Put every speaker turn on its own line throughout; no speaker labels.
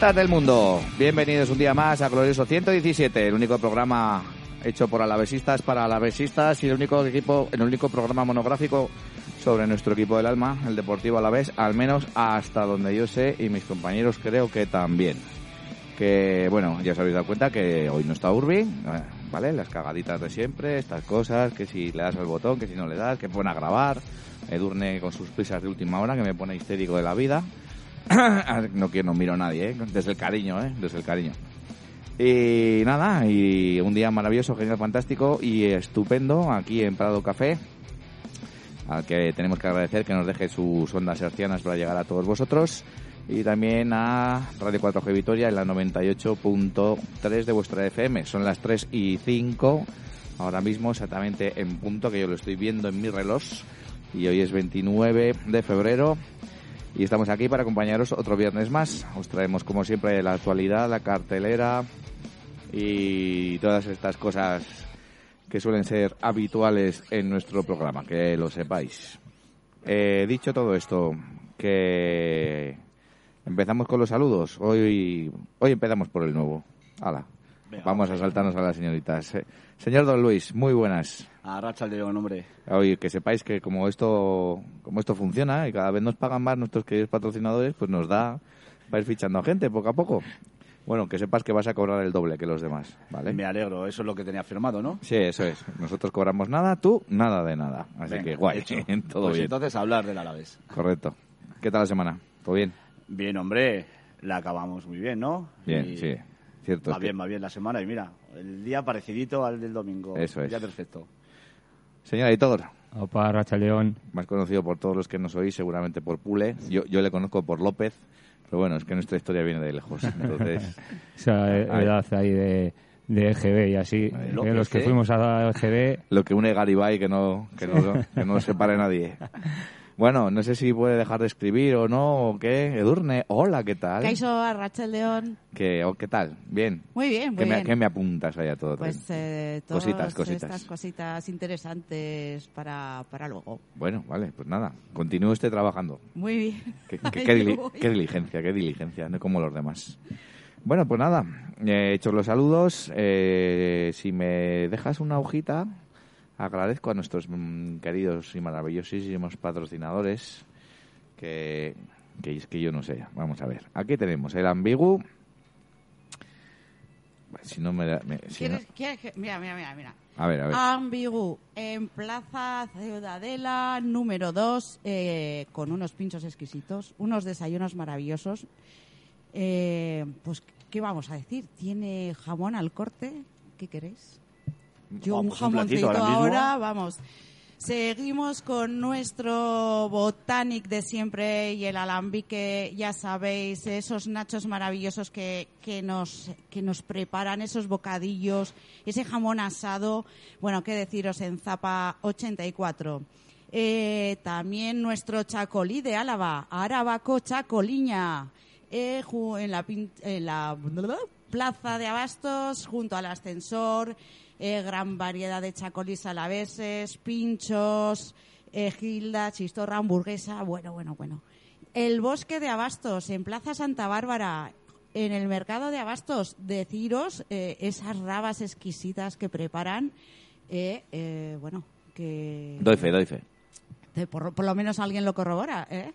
Alavesistas del mundo, bienvenidos un día más a Glorioso 117, el único programa hecho por alavesistas para alavesistas y el único equipo, el único programa monográfico sobre nuestro equipo del alma, el Deportivo Alavés, al menos hasta donde yo sé y mis compañeros creo que también. Que bueno, ya os habéis dado cuenta que hoy no está Urbi, ¿vale? Las cagaditas de siempre, estas cosas, que si le das al botón, que si no le das, que pone a grabar, Edurne con sus prisas de última hora, que me pone histérico de la vida. no quiero, no miro a nadie, ¿eh? desde el cariño, ¿eh? desde el cariño. Y nada, y un día maravilloso, genial, fantástico y estupendo aquí en Prado Café, al que tenemos que agradecer que nos deje sus ondas hercianas para llegar a todos vosotros. Y también a Radio 4G Vitoria en la 98.3 de vuestra FM. Son las 3 y 5 ahora mismo, exactamente en punto, que yo lo estoy viendo en mi reloj. Y hoy es 29 de febrero y estamos aquí para acompañaros otro viernes más. Os traemos, como siempre, la actualidad, la cartelera y todas estas cosas que suelen ser habituales en nuestro programa, que lo sepáis. Eh, dicho todo esto, que empezamos con los saludos. Hoy, hoy empezamos por el nuevo. Hala. Vamos a saltarnos a las señoritas. Señor Don Luis, muy buenas.
A Racha de hombre.
Oye, que sepáis que como esto, como esto funciona y cada vez nos pagan más nuestros queridos patrocinadores, pues nos da para ir fichando a gente poco a poco. Bueno, que sepas que vas a cobrar el doble que los demás, ¿vale?
Me alegro, eso es lo que tenía firmado, ¿no?
Sí, eso es. Nosotros cobramos nada, tú nada de nada. Así que guay, todo
pues
bien.
entonces hablar del Alavés.
Correcto. ¿Qué tal la semana? ¿Todo bien?
Bien, hombre, la acabamos muy bien, ¿no?
Bien,
Y
sí. Cierto.
Va
que-
bien, va bien la semana y mira, el día parecidito al del domingo.
Eso es.
Ya perfecto.
Señor editor,
Opa, Racha León.
más conocido por todos los que nos oís, seguramente por Pule. Yo, yo le conozco por López, pero bueno, es que nuestra historia viene de lejos. Entonces,
Esa edad ahí de, de EGB y así. Eh, los que
¿eh?
fuimos a EGB,
lo que une Garibay que no, que no, que no separe nadie. Bueno, no sé si puede dejar de escribir o no, o qué. Edurne, hola, ¿qué tal?
Caixo Arracha León.
¿Qué, o ¿Qué tal? Bien.
Muy bien, muy
¿Qué me,
bien.
qué me apuntas ahí a todo?
Pues eh, todas
Cositas, cositas.
estas cositas interesantes para, para luego.
Bueno, vale, pues nada, continúe usted trabajando.
Muy bien.
Qué, qué-
Ahí
qué dili-
voy.
qué diligencia, qué diligencia, no como los demás. Bueno, pues nada, eh, hechos los saludos, eh, si me dejas una hojita, agradezco a nuestros mm, queridos y maravillosísimos patrocinadores, que, que es que yo no sé, vamos a ver. Aquí tenemos el Ambigu. Si no me, da- me- si no-
¿Quieres- quieres que- Mira, mira, mira, mira.
a ver, a ver.
Ambigu, en Plaza Ciudadela número 2, con unos pinchos exquisitos, unos desayunos maravillosos. Eh, pues, ¿qué vamos a decir? Tiene jamón al corte, ¿qué queréis? Yo un
pues un
jamoncito
ahora mismo.
ahora, vamos. Seguimos con nuestro Botanic de siempre y el alambique, ya sabéis, esos nachos maravillosos que, que, nos, que nos preparan, esos bocadillos, ese jamón asado, bueno, qué deciros, en Zapa 84. Eh, también nuestro chacolí de Álava, Arabaco Chacoliña, eh, en la, en la plaza de Abastos, junto al ascensor, eh, gran variedad de chacolís alaveses, pinchos, eh, gilda, chistorra, hamburguesa, bueno, bueno, bueno. El bosque de Abastos, en Plaza Santa Bárbara, en el mercado de Abastos, deciros eh, esas rabas exquisitas que preparan, eh, eh, bueno, que...
Doy fe, doy fe.
Por, por lo menos alguien lo corrobora, ¿eh?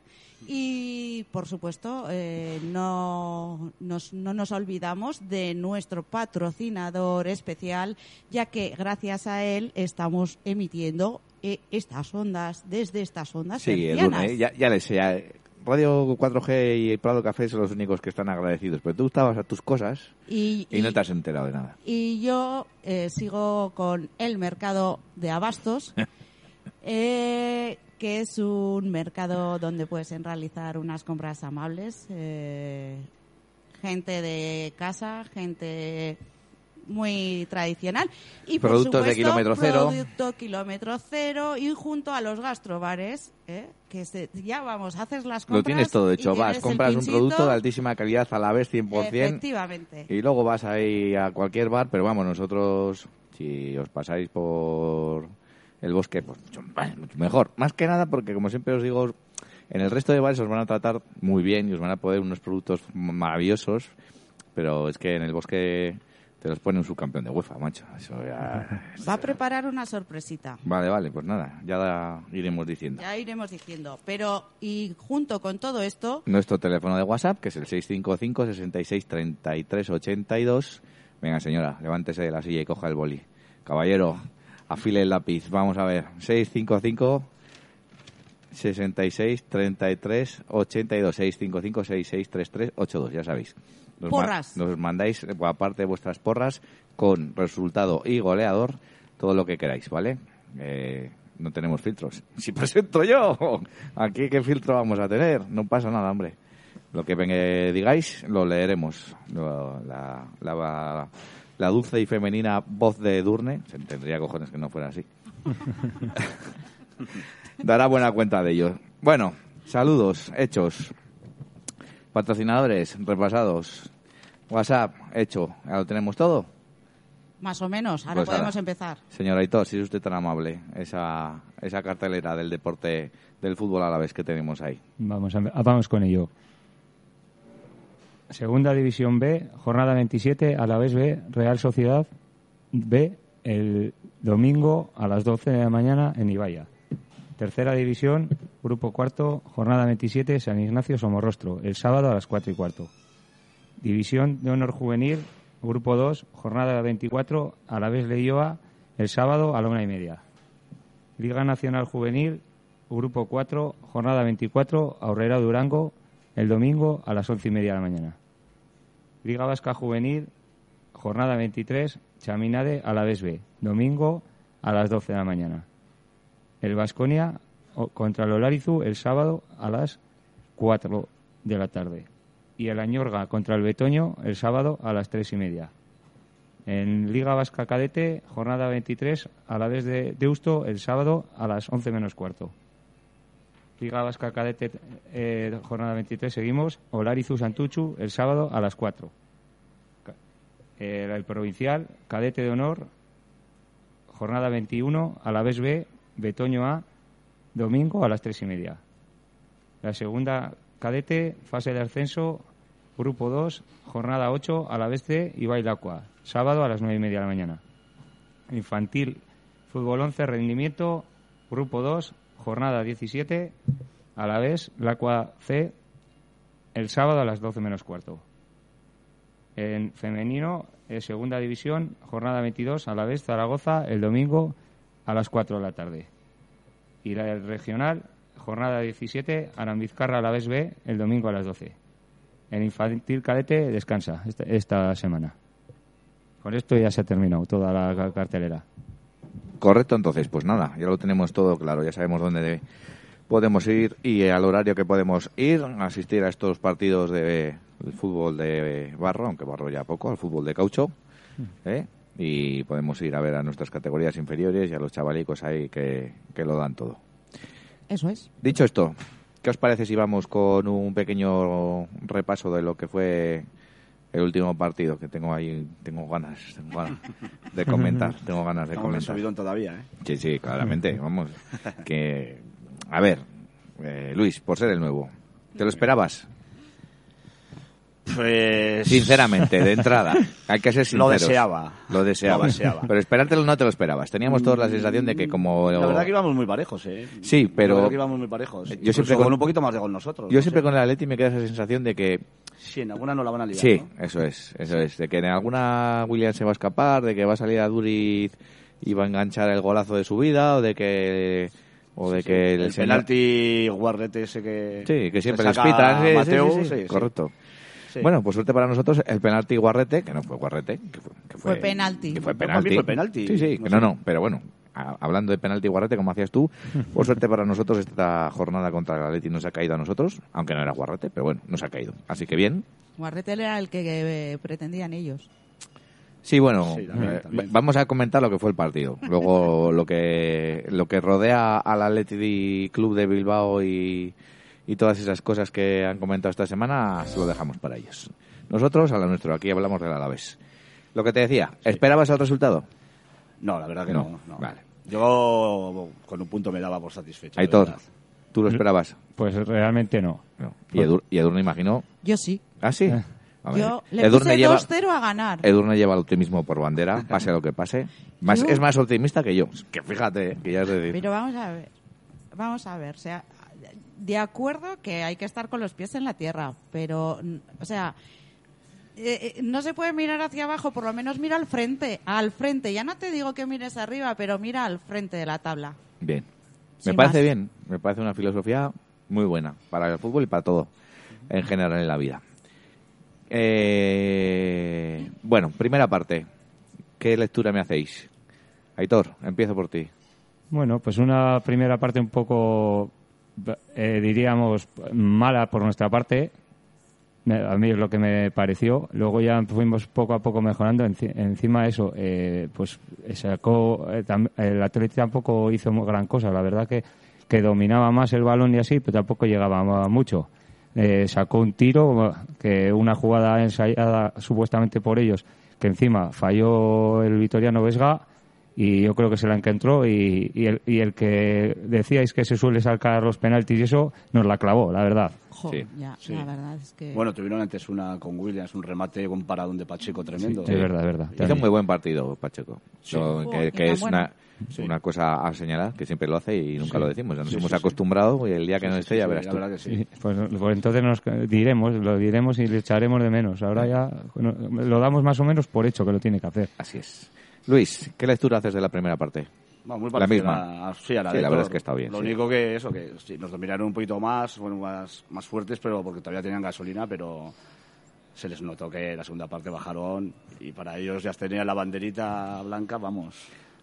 Y, por supuesto, eh, no, nos, no nos olvidamos de nuestro patrocinador especial, ya que gracias a él estamos emitiendo eh, estas ondas, desde estas ondas
Sí, el lunes, ya, ya le sé. ya, Radio 4G y Prado Café son los únicos que están agradecidos, pero tú estabas a tus cosas
Y,
y no te has enterado de nada.
y yo eh, sigo con el mercado de abastos, eh, que es un mercado donde puedes realizar unas compras amables. eh, gente de casa, gente muy tradicional. Y por
Productos de kilómetro cero.
Producto kilómetro cero y junto a los gastrobares, ¿eh? que se- ya vamos, haces las compras.
Lo tienes todo hecho. Vas, compras un producto de altísima calidad a la vez 100%
Efectivamente.
y luego vas ahí a cualquier bar, pero vamos, nosotros, si os pasáis por el bosque, pues mucho, mucho mejor. Más que nada porque, como siempre os digo, En el resto de bares os van a tratar muy bien y os van a poner unos productos maravillosos, pero es que en el bosque te los pone un subcampeón de UEFA, macho. Eso ya...
Va a preparar una sorpresita.
Vale, vale, pues nada, ya da- iremos diciendo.
Ya iremos diciendo. Pero, y junto con todo esto,
Nuestro teléfono de WhatsApp, que es el 655 66 33 82. Venga, señora, levántese de la silla y coja el boli. Caballero, afile el lápiz. Vamos a ver. 655 66 33 82. 655 66 33 82. Ya sabéis. Nos ma-
Porras.
nos mandáis, eh, aparte de vuestras porras, con resultado y goleador, todo lo que queráis, ¿vale? Eh, no tenemos filtros. Si presento yo, aquí qué filtro vamos a tener. No pasa nada, hombre. Lo que digáis lo leeremos. Lo- La, la, la dulce y femenina voz de Durne, se tendría cojones que no fuera así. Dará buena cuenta de ello. Bueno, saludos, hechos. Patrocinadores, repasados. WhatsApp, hecho. Ya lo tenemos todo.
más o menos, ahora
Pues
podemos empezar.
Señor Aitor, si es usted tan amable, esa, esa cartelera del deporte, del fútbol a la vez que tenemos ahí.
Vamos, a, vamos con ello. Segunda División B, jornada 27, a la vez B, Real Sociedad B, el domingo a las 12 de la mañana en Ibaya. Tercera División, Grupo Cuarto, jornada 27, San Ignacio Somorrostro, el sábado a las 4 y cuarto. División de Honor Juvenil, Grupo 2, jornada 24, a la vez Leioa, el sábado a la una y media. Liga Nacional Juvenil, Grupo 4, jornada 24, Aurrera Durango, el domingo a las once y media de la mañana. Liga Vasca Juvenil, jornada 23, Chaminade a la vez B, domingo a las 12 de la mañana. El Vasconia contra el Olarizu el sábado a las 4 de la tarde. Y el Añorga contra el Betoño el sábado a las 3 y media. En Liga Vasca Cadete, jornada 23, a la vez de Deusto, el sábado a las 11 menos cuarto. Liga Vasca Cadete, eh, jornada 23, seguimos. Olarizu Santuchu, el sábado a las 4. Ca- eh, el provincial, Cadete de Honor, jornada 21, a la vez B, Betoño A, domingo a las 3 y media. La segunda cadete, fase de ascenso, grupo 2, jornada 8, a la vez C y Bailacua, sábado a las 9 y media de la mañana. Infantil, fútbol 11, rendimiento, grupo 2, jornada 17, a la vez Lacua C, el sábado a las 12 menos cuarto. En femenino, eh, segunda división, jornada 22, a la vez Zaragoza, el domingo a las 4 de la tarde. Y la regional, jornada 17, Arambizcarra a la vez B, el domingo a las 12. El infantil cadete descansa esta, esta semana. Con esto ya se ha terminado toda la ca- cartelera.
Correcto, entonces, pues nada, ya lo tenemos todo claro, ya sabemos dónde de- podemos ir y al horario que podemos ir, asistir a estos partidos de fútbol de barro, aunque barro ya poco, al fútbol de caucho, ¿eh? y podemos ir a ver a nuestras categorías inferiores y a los chavalicos ahí que, que lo dan todo.
Eso es.
Dicho esto, ¿qué os parece si vamos con un pequeño repaso de lo que fue el último partido? Que tengo ahí, tengo ganas, tengo ganas de comentar, tengo ganas de comentar.
subidón todavía, ¿eh?
Sí, sí, claramente, vamos. Que, a ver, eh, Luis, por ser el nuevo, ¿te lo esperabas?
Pues...
Sinceramente, de entrada, hay que ser
Lo
sinceros.
deseaba.
Lo deseaba.
Lo deseaba.
Pero esperártelo no te lo esperabas. Teníamos todos la sensación de que como...
La verdad que íbamos muy parejos, ¿eh?
Sí, pero-
La verdad que íbamos muy parejos.
Yo
Incluso
siempre
con...
con-
un poquito más de gol nosotros.
Yo
no
siempre
sé.
con el Atleti me queda esa sensación de que
Sí, en alguna no la van a liar,
Sí,
¿no?
eso es, eso es. De que en alguna William se va a escapar, de que va a salir a Duriz y va a enganchar el golazo de su vida, o de que o de
Sí,
que
el,
señor-
penalti guardete ese que...
Sí, que siempre
le
les pitan. sí, sí, sí, sí,
sí, sí.
correcto.
Sí.
Bueno, pues suerte para nosotros el penalti guarrete, que no fue guarrete, que fue, que
Fue penalti.
Que fue
Para
penalti.
mí fue penalti,
Sí, sí,
no
que no, no, pero bueno, a- hablando de penalti guarrete, como hacías tú, por suerte para nosotros esta jornada contra el Atleti nos ha caído a nosotros, aunque no era guarrete, pero bueno, nos ha caído. Así que bien,
Guarretel era el que eh, pretendían ellos.
Sí, bueno,
Sí, también,
eh, vamos a comentar lo que fue el partido. Luego lo que lo que rodea al Athletic Club de Bilbao y, y todas esas cosas que han comentado esta semana se lo dejamos para ellos. Nosotros a lo nuestro, aquí hablamos del Alavés. Lo que te decía, ¿esperabas el resultado?
No, la verdad que
No,
no. no.
vale.
Yo con un punto me daba por satisfecho.
Aitor,
verdad.
¿Tú lo esperabas?
Pues realmente no.
No. Y, Edur- y Edurne, imagino.
Yo sí.
¿Ah, sí?
Eh.
A ver,
Yo le
Edurne
puse
lleva,
2-0 a ganar.
Edurne lleva el optimismo por bandera, pase lo que pase. Más, es más optimista que yo. Que fíjate, que ya es decir.
Pero vamos a ver. Vamos a ver. O sea, de acuerdo que hay que estar con los pies en la tierra, pero, o sea, eh, eh, no se puede mirar hacia abajo, por lo menos mira al frente, al frente. Ya no te digo que mires arriba, pero mira al frente de la tabla.
Bien. Me
Sin
parece
más.
bien. Me parece una filosofía muy buena para el fútbol y para todo en general en la vida. Eh, bueno, primera parte. ¿Qué lectura me hacéis? Aitor, empiezo por ti.
Bueno, pues una primera parte un poco, eh, diríamos, mala por nuestra parte. A mí es lo que me pareció. Luego ya fuimos poco a poco mejorando. Enci- encima eso, eh, pues sacó. eh, el Atlético tampoco hizo gran cosa. La verdad que, que dominaba más el balón y así, pero tampoco llegaba mucho. Eh, sacó un tiro, que una jugada ensayada supuestamente por ellos, que encima falló el Vitoriano Vesga y yo creo que se la encontró y, y el, y el que decíais que se suele sacar los penaltis y eso nos la clavó, la verdad.
Jo,
Sí,
ya,
sí.
la verdad es que...
Bueno, tuvieron antes una con Williams, un remate con paradón de Pacheco tremendo.
Es verdad, es verdad.
Hizo un muy buen partido, Pacheco. Yo- que, es una, una cosa a señalar, que siempre lo hace y nunca
Sí.
lo decimos. Ya nos
Sí,
hemos
sí, sí.
acostumbrado y el día que no
Sí,
esté
sí,
ya
sí,
verás tú.
que sí.
Sí, pues, pues entonces nos diremos, lo diremos y le echaremos de menos. Ahora ya bueno, lo damos más o menos por hecho que lo tiene que hacer.
Así es. Luis, ¿qué lectura haces de la primera parte?
Va, muy
La misma.
a- sí, a la
Sí,
de
la verdad es que está bien,
Lo
sí.
único que eso, que sí, nos dominaron un poquito más, fueron más, más fuertes, pero porque todavía tenían gasolina, pero se les notó que la segunda parte bajaron y para ellos ya tenían la banderita blanca, vamos,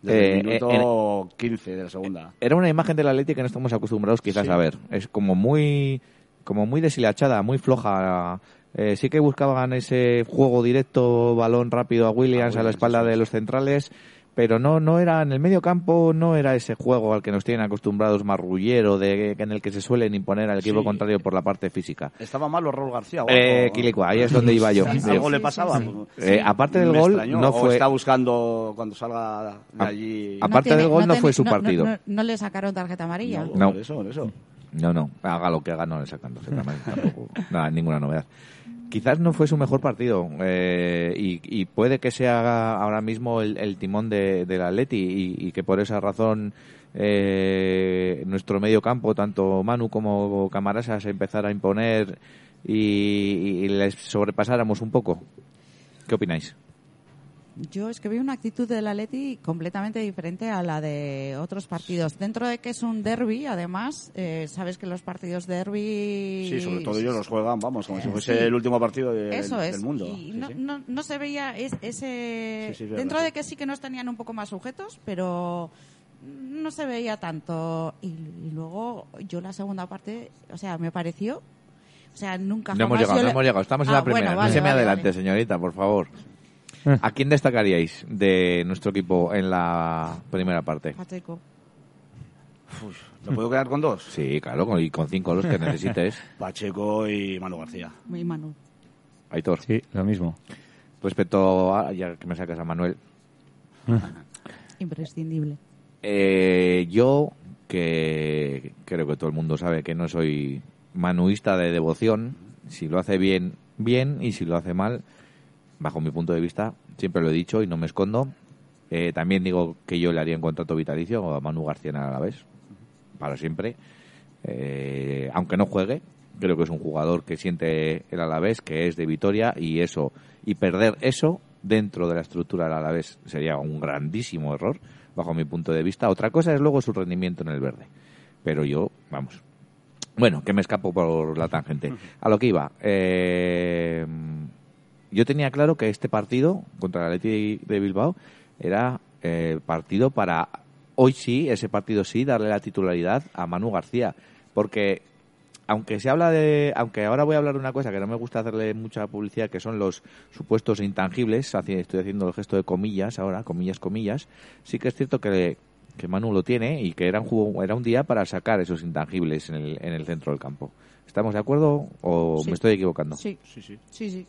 desde
Eh,
el minuto 15 de la segunda.
Era una imagen del Atleti que no estamos acostumbrados quizás a ver. Es como muy como muy deshilachada, muy floja. Eh, sí que buscaban ese juego directo, balón rápido a Williams,
A
a la espalda de los centrales, pero no no era en el medio campo, no era ese juego al que nos tienen acostumbrados marrullero, de, en el que se suelen imponer al equipo
Sí.
contrario por la parte física.
Estaba malo Raúl García. o
Eh,
algo?
Quilicua, ahí es donde iba yo.
¿Algo le pasaba?
sí,
Eh, aparte del
me
gol,
extrañó,
no
o
fue-
está buscando cuando salga de
A-
allí.
a- aparte del gol, no
tiene-
fue su
no-
partido.
No, no- no le sacaron tarjeta amarilla.
No,
No.
Por eso, por eso.
No, no, haga lo que haga, no le sacan tarjeta, tampoco. Nada, ninguna novedad. Quizás no fue su mejor partido eh, y, puede que sea ahora mismo el, timón de, del Atleti y, y que por esa razón eh, nuestro medio campo, tanto Manu como Camarasa, se empezara a imponer y, y les sobrepasáramos un poco. ¿Qué opináis?
Yo es que veo una actitud del Atleti completamente diferente a la de otros partidos. Dentro de que es un derby, además, eh, sabes que los partidos derby...
Sí, sobre todo ellos los juegan, vamos, como si fuese
Sí.
el último partido de-
Eso
del,
es.
del mundo.
Y
Sí,
no,
sí.
no- no se veía es- ese...
Sí, sí, es verdad,
Dentro
sí.
de que sí que nos tenían un poco más sujetos, pero no se veía tanto. Y, y luego yo la segunda parte, o sea, me pareció... O sea, nunca
No hemos llegado,
yo
no
le-
hemos llegado. Estamos en
Ah,
la primera.
bueno,
no
vale,
se me
vale,
adelante,
vale.
señorita, por favor. ¿A quién destacaríais de nuestro equipo en la primera parte?
Pacheco.
¿Me puedo quedar con dos?
Sí, claro, con- y con cinco los que necesites.
Pacheco y Manu García.
Mi Manu.
Aitor.
Sí, lo mismo.
Respecto a, ya que me sacas a Manuel,
Imprescindible.
eh, yo, que creo que todo el mundo sabe que no soy manuista de devoción, si lo hace bien, bien, y si lo hace mal, bajo mi punto de vista, siempre lo he dicho y no me escondo, eh, también digo que yo le haría un contrato vitalicio a Manu García en el Alavés, para siempre, Eh, aunque no juegue, creo que es un jugador que siente el Alavés, que es de Vitoria, y eso, y perder eso dentro de la estructura del Alavés sería un grandísimo error, bajo mi punto de vista. Otra cosa es luego su rendimiento en el verde. Pero yo, vamos. Bueno, que me escapo por la tangente. A lo que iba. eh, yo tenía claro que este partido contra el Atleti de Bilbao era eh, partido para hoy sí, ese partido sí, darle la titularidad a Manu García. Porque aunque se habla de, aunque ahora voy a hablar de una cosa que no me gusta hacerle mucha publicidad, que son los supuestos intangibles, estoy haciendo el gesto de comillas ahora, comillas, comillas, sí que es cierto que, que Manu lo tiene y que era un, era un día para sacar esos intangibles en el, en el centro del campo. ¿Estamos de acuerdo o
Sí.
me estoy equivocando?
Sí,
Sí, sí.
sí, sí.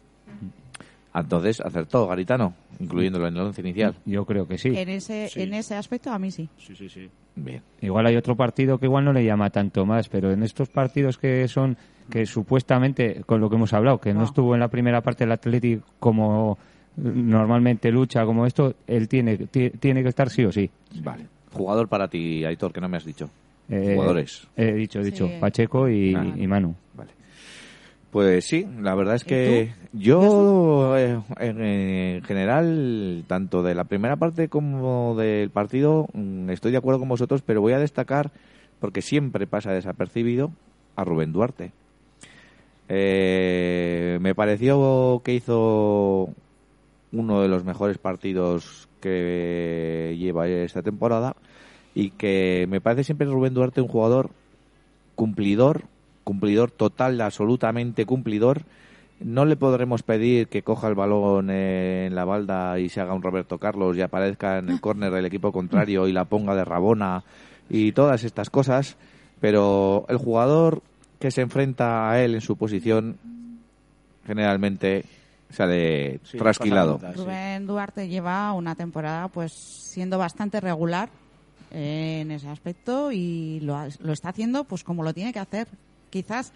Entonces acertó Garitano, incluyéndolo en el once inicial.
Yo creo que sí.
En ese,
Sí.
en ese aspecto a mí sí.
Sí, sí, sí.
Bien.
Igual hay otro partido que igual no le llama tanto más, pero en estos partidos que son, que supuestamente, con lo que hemos hablado, que no,
No.
estuvo en la primera parte del Athletic como normalmente lucha, como esto, él tiene, ti- tiene que estar sí o sí.
Vale. Jugador para ti, Aitor, que no me has dicho.
Eh,
Jugadores.
He dicho, he dicho,
Sí.
Pacheco y,
Ah.
y Manu.
Vale. Pues sí, la verdad es
¿Y
que yo, eh, en, en general, tanto de la primera parte como del partido, mm, estoy de acuerdo con vosotros, pero voy a destacar, porque siempre pasa desapercibido, a Rubén Duarte. Eh, me pareció que hizo uno de los mejores partidos que lleva esta temporada y que me parece siempre Rubén Duarte un jugador cumplidor, cumplidor total, absolutamente cumplidor. No le podremos pedir que coja el balón en la balda y se haga un Roberto Carlos y aparezca en el córner del equipo contrario y la ponga de Rabona y todas estas cosas, pero el jugador que se enfrenta a él en su posición generalmente sale
Sí,
trasquilado.
Rubén Duarte lleva una temporada pues siendo bastante regular en ese aspecto y lo, ha- lo está haciendo pues como lo tiene que hacer. Quizás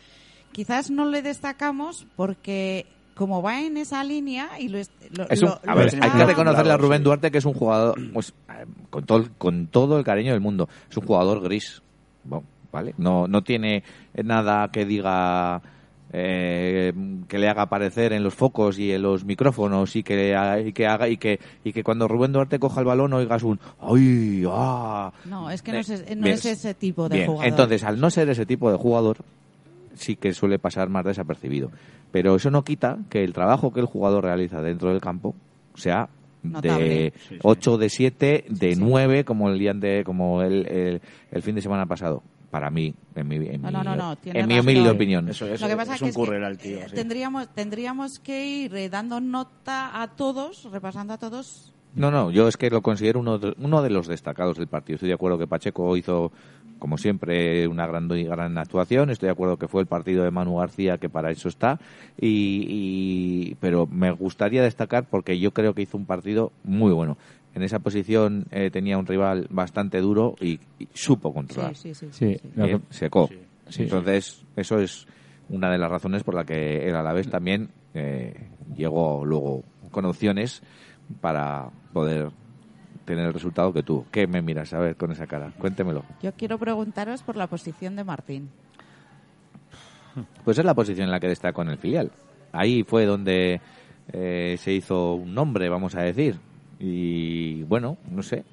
quizás no le destacamos porque como va en esa línea y lo, es- lo-
Es un-
lo-
a
lo
ver,
está-
hay que reconocerle a Rubén. Duarte que es un jugador, pues, con, todo, con todo el cariño del mundo, es un jugador gris. ¿vale? No, no tiene nada que diga eh, que le haga aparecer en los focos y en los micrófonos y que, y que haga y que y que cuando Rubén Duarte coja el balón oigas un ¡ay! ¡ah!
No, es que no, es, no es ese tipo de
Bien,
jugador.
entonces al no ser ese tipo de jugador sí que suele pasar más desapercibido. Pero eso no quita que el trabajo que el jugador realiza dentro del campo sea
Notable.
de
Sí, sí.
8, de 7, de
sí.
9, como el día de, como el, el, el fin de semana pasado. Para mí, en mi, en
No,
mi,
no, no,
en mi humilde opinión.
Eso es,
Lo que pasa
es
que
un
es que,
currer al tío.
eh,
sí.
tendríamos tendríamos que ir eh, dando nota a todos, repasando a todos.
No, no, yo es que lo considero uno de, uno de los destacados del partido. Estoy de acuerdo que Pacheco hizo, como siempre, una gran, gran actuación. Estoy de acuerdo que fue el partido de Manu García, que para eso está. Y, y- pero me gustaría destacar porque yo creo que hizo un partido muy bueno. En esa posición eh, tenía un rival bastante duro y, y supo controlar.
Sí, sí, sí.
Sí, que-
secó.
Sí.
Sí.
Entonces, eso es una de las razones por la que el Alavés también eh, llegó luego con opciones para poder tener el resultado que tuvo. ¿Qué me miras a ver con esa cara? Cuéntemelo.
Yo quiero preguntaros por la posición de Martín.
Pues es la posición en la que destacó en el filial. Ahí fue donde eh, se hizo un nombre, vamos a decir. Y bueno, no sé.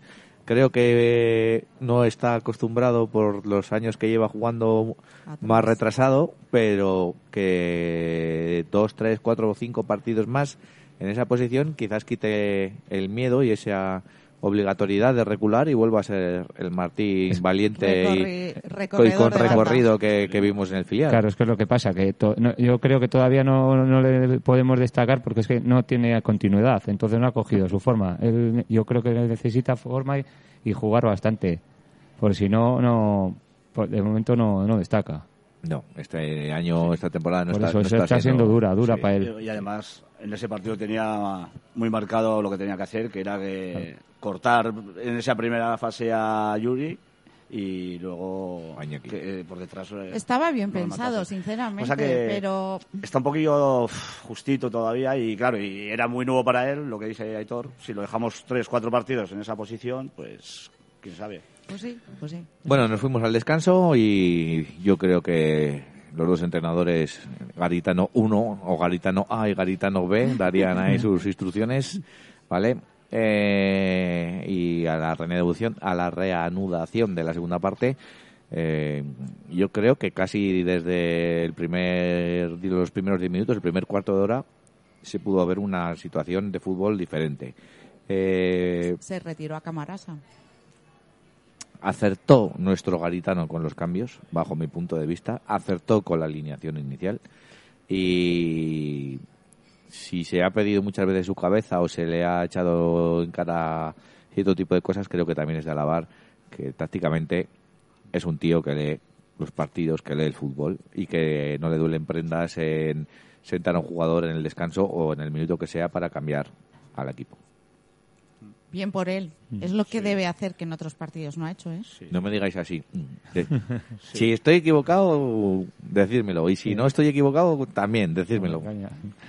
Creo que no está acostumbrado por los años que lleva jugando
Atrás.
más retrasado, pero que dos, tres, cuatro o cinco partidos más en esa posición quizás quite el miedo y esa obligatoriedad de recular y vuelva a ser el Martín valiente y-
Recorri-
y,
recorredor
con recorrido que, que vimos en el filial.
Claro, es que es lo que pasa, que to- no- yo creo que todavía no, no le podemos destacar porque es que no tiene continuidad, entonces no ha cogido su forma. Él, yo creo que necesita forma y, y jugar bastante, porque si no, no por- de momento no, no destaca.
No, este año, esta temporada no
por
está,
eso
no
se
está
está siendo dura, dura
Sí,
para él.
Y además, en ese partido tenía muy marcado lo que tenía que hacer, que era que cortar en esa primera fase a Yuri y luego que, eh, por detrás. eh,
Estaba bien pensado,
matase.
sinceramente,
O sea que
pero
Está un poquillo justito todavía y claro, y era muy nuevo para él, lo que dice Aitor. Si lo dejamos tres, cuatro partidos en esa posición, pues quién sabe.
Pues sí, pues sí.
Bueno, nos fuimos al descanso y yo creo que los dos entrenadores, Garitano 1 o Garitano A y Garitano B, darían ahí sus instrucciones, ¿vale? Eh, y a la reanudación, a la reanudación de la segunda parte, eh, yo creo que casi desde el primer, los primeros 10 minutos, el primer cuarto de hora, se pudo ver una situación de fútbol diferente. Eh,
Se retiró a Camarasa.
Acertó nuestro Garitano con los cambios, bajo mi punto de vista, acertó con la alineación inicial y si se ha pedido muchas veces su cabeza o se le ha echado en cara cierto tipo de cosas, creo que también es de alabar que tácticamente es un tío que lee los partidos, que lee el fútbol y que no le duelen prendas en sentar a un jugador en el descanso o en el minuto que sea para cambiar al equipo.
Bien por él. Es lo que debe hacer que en otros partidos no ha hecho, ¿eh?
No me digáis así. De- Si estoy equivocado, decírmelo. Y si no estoy equivocado, también decírmelo.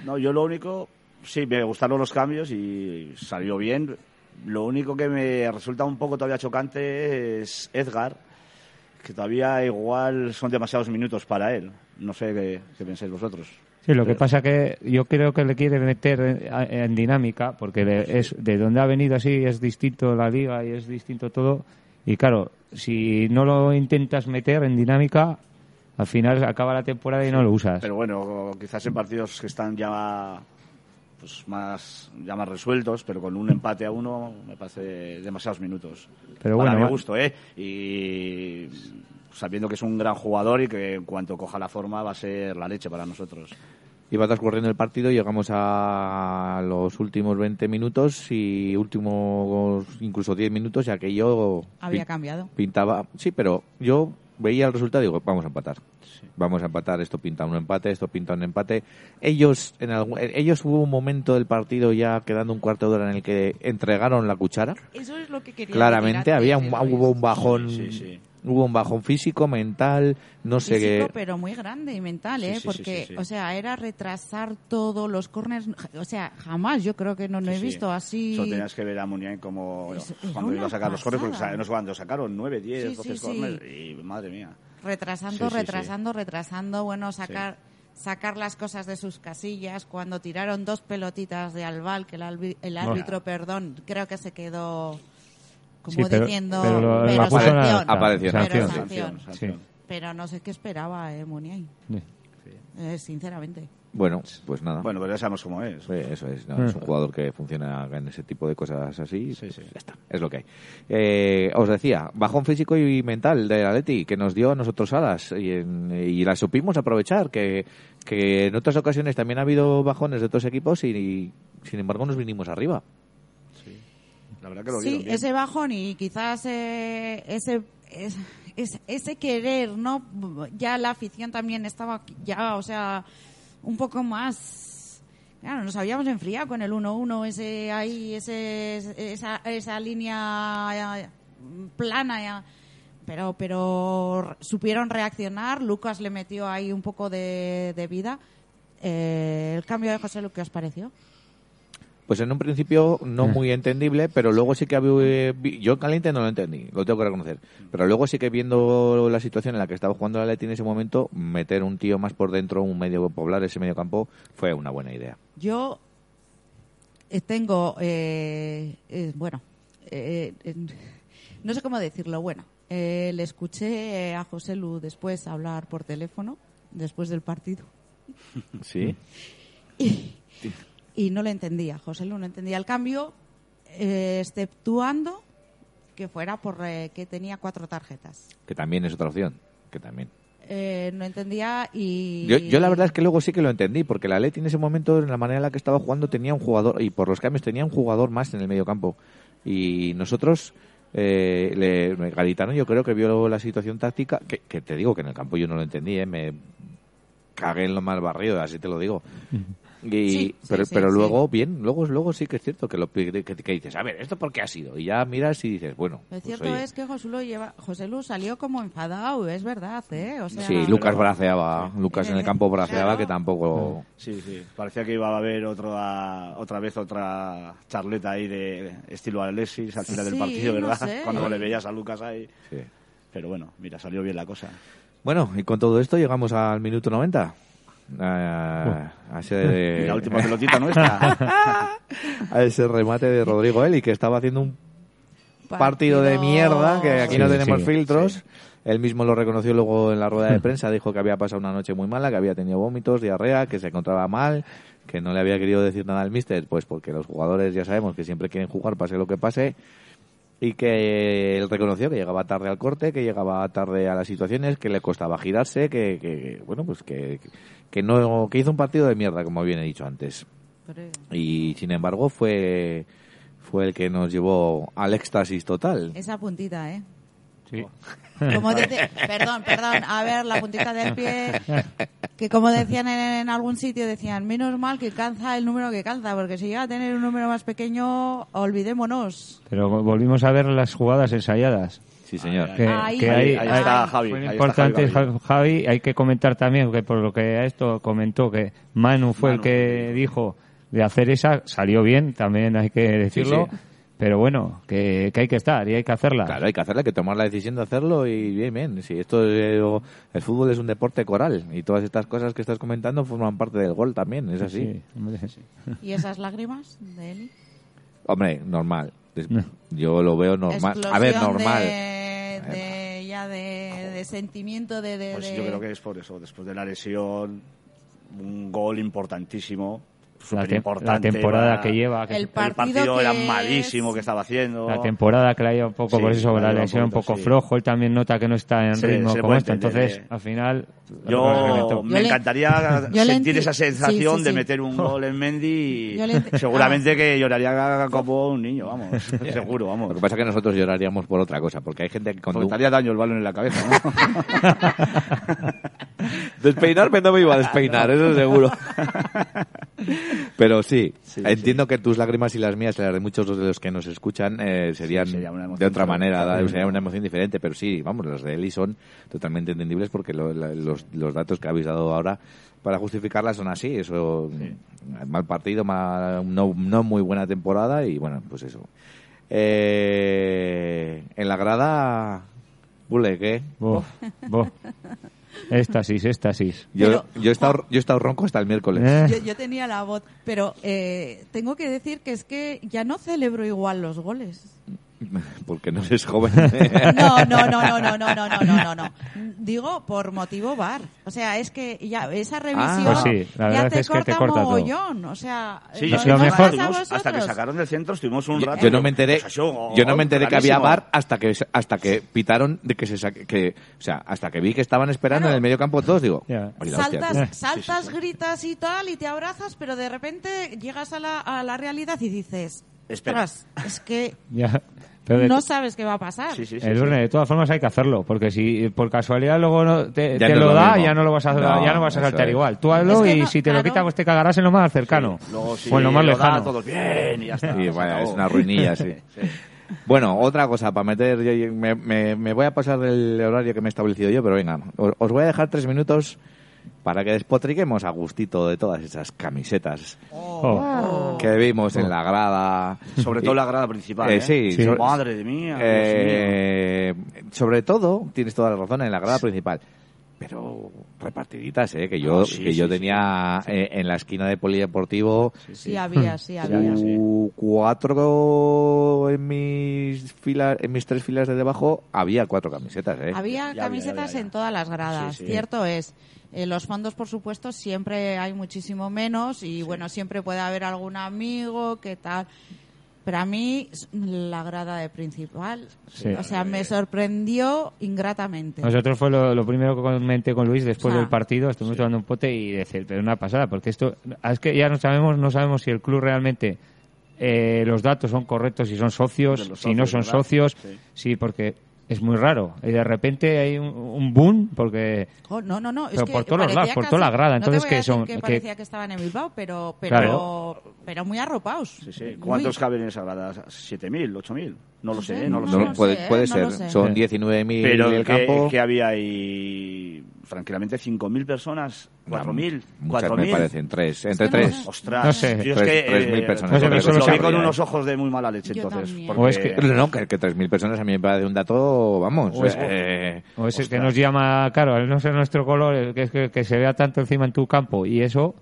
No, yo lo único, sí, me gustaron los cambios y salió bien. Lo único que me resulta un poco todavía chocante es Edgar, que todavía igual son demasiados minutos para él. No sé qué, qué pensáis vosotros.
Sí, lo que pasa que yo creo que le quiere meter en, en dinámica, porque de, es, de donde ha venido así es distinto la liga y es distinto todo. Y claro, si no lo intentas meter en dinámica, al final acaba la temporada y no lo usas.
Pero bueno, quizás en partidos que están ya pues más ya más resueltos, pero con un empate a uno me parece demasiados minutos.
Pero
Para
bueno,
mi gusto, ¿eh? Y sabiendo que es un gran jugador y que en cuanto coja la forma va a ser la leche para nosotros.
Iba transcurriendo el partido, llegamos a los últimos 20 minutos y últimos incluso 10 minutos y aquello
Había
pin-
cambiado.
pintaba. Sí, pero yo veía el resultado y digo, vamos a empatar. Vamos a empatar, esto pinta un empate, esto pinta un empate. Ellos, en algún- ellos hubo un momento del partido ya quedando un cuarto de hora en el que entregaron la cuchara.
Eso es lo que quería
Claramente había un, hubo un bajón,
Sí, sí, sí.
Hubo un bajón físico, mental, no sé
Físico,
qué.
pero muy grande y mental,
Sí,
¿eh?
sí, sí,
Porque,
sí, sí.
o sea, era retrasar todo, los corners, o sea, jamás yo creo que no lo he visto así.
Solo tenías que ver a Muniain como
Es-
cuando iba a sacar los corners, porque
pasada.
sa- no sé cuándo sacaron, 9, 10,
Sí,
12
sí,
corners,
sí.
y madre mía.
retrasando,
Sí, sí,
retrasando, retrasando, bueno, sacar sacar las cosas de sus casillas cuando tiraron dos pelotitas de Albal que el, albi- el árbitro, perdón, creo que se quedó como
Sí, pero-
diciendo
pero lo-
pero
la-
sanción,
Apareció.
pero
sanción.
sanción.
sanción.
Pero no sé qué esperaba eh, Muniain,
Sí.
eh, sinceramente.
Bueno, pues nada.
Bueno, pero ya sabemos cómo es.
Sí, eso es, no, es un jugador que funciona en ese tipo de cosas así.
Sí, sí.
Ya está, es lo que hay. Eh, os decía, bajón físico y mental del Atleti que nos dio a nosotros alas y, en- y la supimos aprovechar. Que, que en otras ocasiones también ha habido bajones de otros equipos y, sin embargo nos vinimos arriba.
La verdad que lo
Sí,
bien.
ese bajón y quizás eh, ese, es- es- ese querer, ¿no? Ya la afición también estaba ya, o sea, un poco más... Claro, nos habíamos enfriado con el 1-1, ese ahí, ese, esa, esa línea eh, plana, ya. pero pero supieron reaccionar. Lucas le metió ahí un poco de, de vida. Eh, el cambio de José Lu, ¿qué os pareció?
Pues en un principio no muy entendible, pero luego sí que había, eh, yo en caliente no lo entendí, lo tengo que reconocer. Pero luego sí que viendo la situación en la que estaba jugando el Atleti en ese momento, meter un tío más por dentro, un medio poblar ese medio campo, fue una buena idea.
Yo eh, tengo, eh, eh, bueno, eh, eh, no sé cómo decirlo, bueno, eh, le escuché a José Lu después hablar por teléfono, después del partido,
¿Sí?
y no le entendía, José Lu no entendía el cambio, eh, exceptuando que fuera por eh, que tenía cuatro tarjetas.
Que también es otra opción, que también.
Eh, no entendía y...
Yo, yo la verdad es que luego sí que lo entendí, porque la Leti en ese momento, en la manera en la que estaba jugando, tenía un jugador, y por los cambios tenía un jugador más en el medio campo. Y nosotros, eh, le, Garitano yo creo que vio la situación táctica, que, que te digo que en el campo yo no lo entendí, ¿eh? me cagué en lo mal barrido, así te lo digo. Y,
Sí,
pero
sí,
pero
sí.
luego, bien, luego, luego sí que es cierto que, lo, que, que dices, a ver, ¿esto por qué ha sido? Y ya miras y dices, bueno.
Lo
pues,
cierto
oye.
es que José Lu, lleva, José Lu salió como enfadado, es verdad, ¿eh? O sea,
Sí, Lucas braceaba, Lucas en el campo braceaba
Claro.
que tampoco...
Sí, sí. Parecía que iba a haber otra, otra vez otra charleta ahí de estilo Alexis al final del partido,
no
¿verdad?
sé.
Cuando le veías a Lucas ahí.
Sí.
Pero bueno, mira, salió bien la cosa.
Bueno, y con todo esto llegamos al minuto 90. A, a ese,
Y la última pelotita nuestra.
a ese remate de Rodrigo Eli, que estaba haciendo un partido de mierda, que aquí no
Sí,
tenemos
sí,
filtros. Él mismo lo reconoció luego en la rueda de prensa, dijo que había pasado una noche muy mala, que había tenido vómitos, diarrea, que se encontraba mal, que no le había querido decir nada al míster, pues porque los jugadores ya sabemos que siempre quieren jugar, pase lo que pase, y que él reconoció que llegaba tarde al corte, que llegaba tarde a las situaciones, que le costaba girarse, que, que bueno, pues que, que no que hizo un partido de mierda, como bien he dicho antes. Y sin embargo fue fue el que nos llevó al éxtasis total.
Esa puntita, ¿eh?
Sí.
Como dice, perdón, perdón, a ver, la puntita del pie. Que como decían en, en algún sitio, decían, menos mal que calza el número que calza, porque si llega a tener un número más pequeño, olvidémonos.
Pero volvimos a ver las jugadas ensayadas.
Sí, señor.
Que,
Ahí.
que
Ahí- ahí
hay-
está Javi,
fue
ahí está
importante
Javi
Javi, hay que comentar también que por lo que a esto comentó que Manu fue el
Manu
que dijo de hacer esa, salió bien, también hay que decirlo,
sí.
pero bueno, que, que hay que estar y hay que hacerla.
Claro, hay que hacerla, hay que tomar la decisión de hacerlo y bien, bien. Si esto es- el fútbol es un deporte coral y todas estas cosas que estás comentando forman parte del gol también, es así.
Sí, hombre, sí.
¿Y esas lágrimas de Eli?
Hombre, normal. Yo lo veo normal. A ver,
Explosión
normal.
De, de- ya de, de sentimiento de... de-
Pues
de-
yo creo que es por eso. Después de la lesión, un gol importantísimo.
La, temporada
para-
que lleva, que
El
El
partido que
era
es-
malísimo que estaba haciendo.
la temporada que la lleva un poco
Sí,
por eso,
la
lesión un poco
sí.
flojo, él también nota que no está en
Se-
ritmo
se
como esto, entonces
eh.
al final
Yo me encantaría
yo
sentir
enti-
esa
sí,
sensación
sí,
de meter un gol en Mendy y seguramente que lloraría como un niño, vamos. Seguro,
Lo
vamos.
que pasa es que nosotros lloraríamos por otra cosa, porque hay gente que cuando...
Haría daño el balón en la cabeza, ¿no?
Despeinarme no me iba a despeinar, eso seguro. Pero sí,
Sí,
entiendo que tus lágrimas y las mías, y las de muchos de los que nos escuchan, eh, serían
sería
de otra manera, da- sería una emoción diferente. Pero sí, vamos, las de Eli son totalmente entendibles porque lo- la- los, los datos que habéis dado ahora para justificarlas son así. Eso, mal partido, mal- no, no muy buena temporada y bueno, pues eso. Eh, en la grada, Bule, ¿qué?
Bo, bo. Éxtasis, éxtasis.
Yo,
Pero-
yo, he estado, yo he estado ronco hasta el miércoles.
Eh,
Yo, yo tenía la voz, pero eh, tengo que decir que es que ya no celebro igual los goles.
Porque no eres joven.
No, no, no, no, no, no, no, no, no, no, no. Digo por motivo bar. O sea, es que ya esa revisión
Pues sí, la
ya
verdad
te
es que te
corta
corta todo.
mogollón. O sea,
Sí,
no-
lo
no
mejor-
hasta que sacaron del centro estuvimos un
Yo,
rato.
yo no me enteré,
Pues eso,
yo no me enteré que había bar hasta que hasta que pitaron de que se saque, que, o sea, hasta que vi que estaban esperando
Claro.
en el medio campo todos, digo,
Ya.
"Oye, la hostia,
Saltas,
tío".
saltas, gritas y tal, y te abrazas, pero de repente llegas a la, a la realidad y dices,
Espera.
"Ostras, es que
ya. Pero de-
no sabes qué va a pasar.
Sí, sí, sí,
el de todas formas hay que hacerlo, porque si por casualidad luego no te,
Ya
te
no
lo
lo
da, ya no lo vas a,
No,
ya no vas a saltar
es.
igual. Tú hazlo
Es que
y
no-
si te lo quita, pues te cagarás en lo más cercano.
Luego si
o en lo más
da,
lejano.
todos bien y ya está.
Y
acabó.
es una ruinilla, sí. Bueno, otra cosa para meter, yo- yo- me, me- me voy a pasar del horario que me he establecido yo, pero venga, os, os voy a dejar tres minutos para que despotriquemos a gustito de todas esas camisetas
Oh.
que vimos en la grada.
Sobre todo la grada principal.
Eh,
¿eh?
sí,
Sí.
sobre-
Madre de mía.
Eh, sobre todo, tienes toda la razón en la grada principal. Pero repartiditas, ¿eh? Que yo,
Ah, sí,
que yo
sí,
tenía eh, en la esquina de polideportivo
Sí, había, sí, había.
había, sí.
u- cuatro en mis filas, en mis tres filas de debajo había cuatro camisetas, ¿eh?
Había
Ya,
camisetas
ya, ya.
en todas las gradas.
Sí, sí.
Cierto es. En los fondos, por supuesto, siempre hay muchísimo menos y bueno, siempre puede haber algún amigo que tal. Pero a mí la grada de principal,
Sí.
o sea, me sorprendió ingratamente.
Nosotros fue lo, lo primero que comenté con Luis después
Ah.
del partido, estuvimos tomando un pote y decir, pero una pasada, porque esto, es que ya no sabemos, no sabemos si el club realmente eh, los datos son correctos, si son socios, si no son
¿verdad?
socios,
Sí.
sí, porque es muy raro. Y de repente hay un, un boom, porque
Oh, no, no, no. Es
Pero
que
por todos los lados, por toda la grada.
no te
Entonces,
voy a
¿qué
decir
son?
Que
¿Qué-
parecía que estaban en Bilbao, pero, pero,
Claro.
pero muy arropados.
Sí, sí.
Muy-
¿Cuántos caben en esa grada? ¿7.000? ¿8.000? No lo sé, no lo
No,
sé.
puede, puede
No
ser. Son
Sí.
19.000
Pero
en el
que,
campo.
que había ahí, tranquilamente, 5.000 personas, 4.000,
Muchas me
4.000.
parecen, tres, entre tres.
Ostras,
No sé.
yo es
Tres-
que,
tres mil
eh,
personas.
No sé, pero
lo vi con unos ojos de muy mala leche,
Yo
entonces.
también.
porque-
O es que-
No, que, que 3.000 personas a mí me parece un dato, vamos.
O es-
eh,
o ese que nos llama, claro, al no ser nuestro color, el que, es que, que se vea tanto encima en tu campo y eso,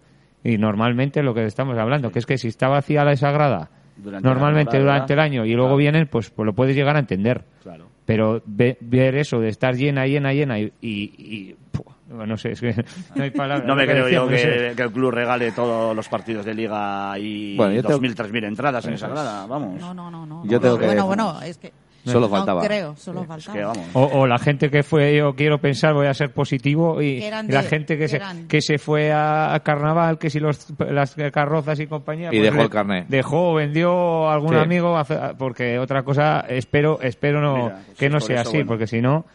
y normalmente lo que estamos hablando, que es que si está vacía la esa grada,
Durante
normalmente durante el año y luego
Claro.
vienen, pues, pues lo puedes llegar a entender.
Claro.
Pero ve- ver eso de estar llena, llena, llena y, y, y- puh, no sé, es que no hay palabras.
No me creo yo que, que el club regale todos los partidos de liga y
Bueno, yo tengo-
2.000, 3.000 entradas en esa grada, vamos.
No, no, no, no.
Yo
no.
tengo que-
Bueno, bueno, es que
Solo
no
faltaba.
creo, solo
Es
faltaba.
que vamos.
O, o la gente que fue, yo quiero pensar, voy a ser positivo, y, la gente que, se,
eran-
que se fue a, carnaval, que si los, las carrozas y compañía. pues
Y dejó
le-
el carné.
Dejó, vendió a algún
Sí.
amigo, porque otra cosa, espero espero no
Mira, pues
que
sí,
no sea así,
bueno.
porque si no,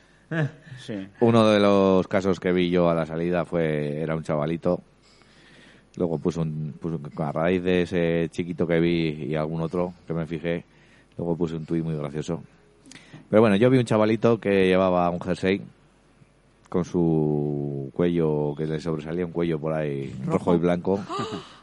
Sí.
Uno de los casos que vi yo a la salida fue era un chavalito. Luego puse un, puse un- a raíz de ese chiquito que vi y algún otro que me fijé, luego puse un tuit muy gracioso. Pero bueno, yo vi un chavalito que llevaba un jersey con su cuello, que le sobresalía un cuello por ahí rojo, y blanco.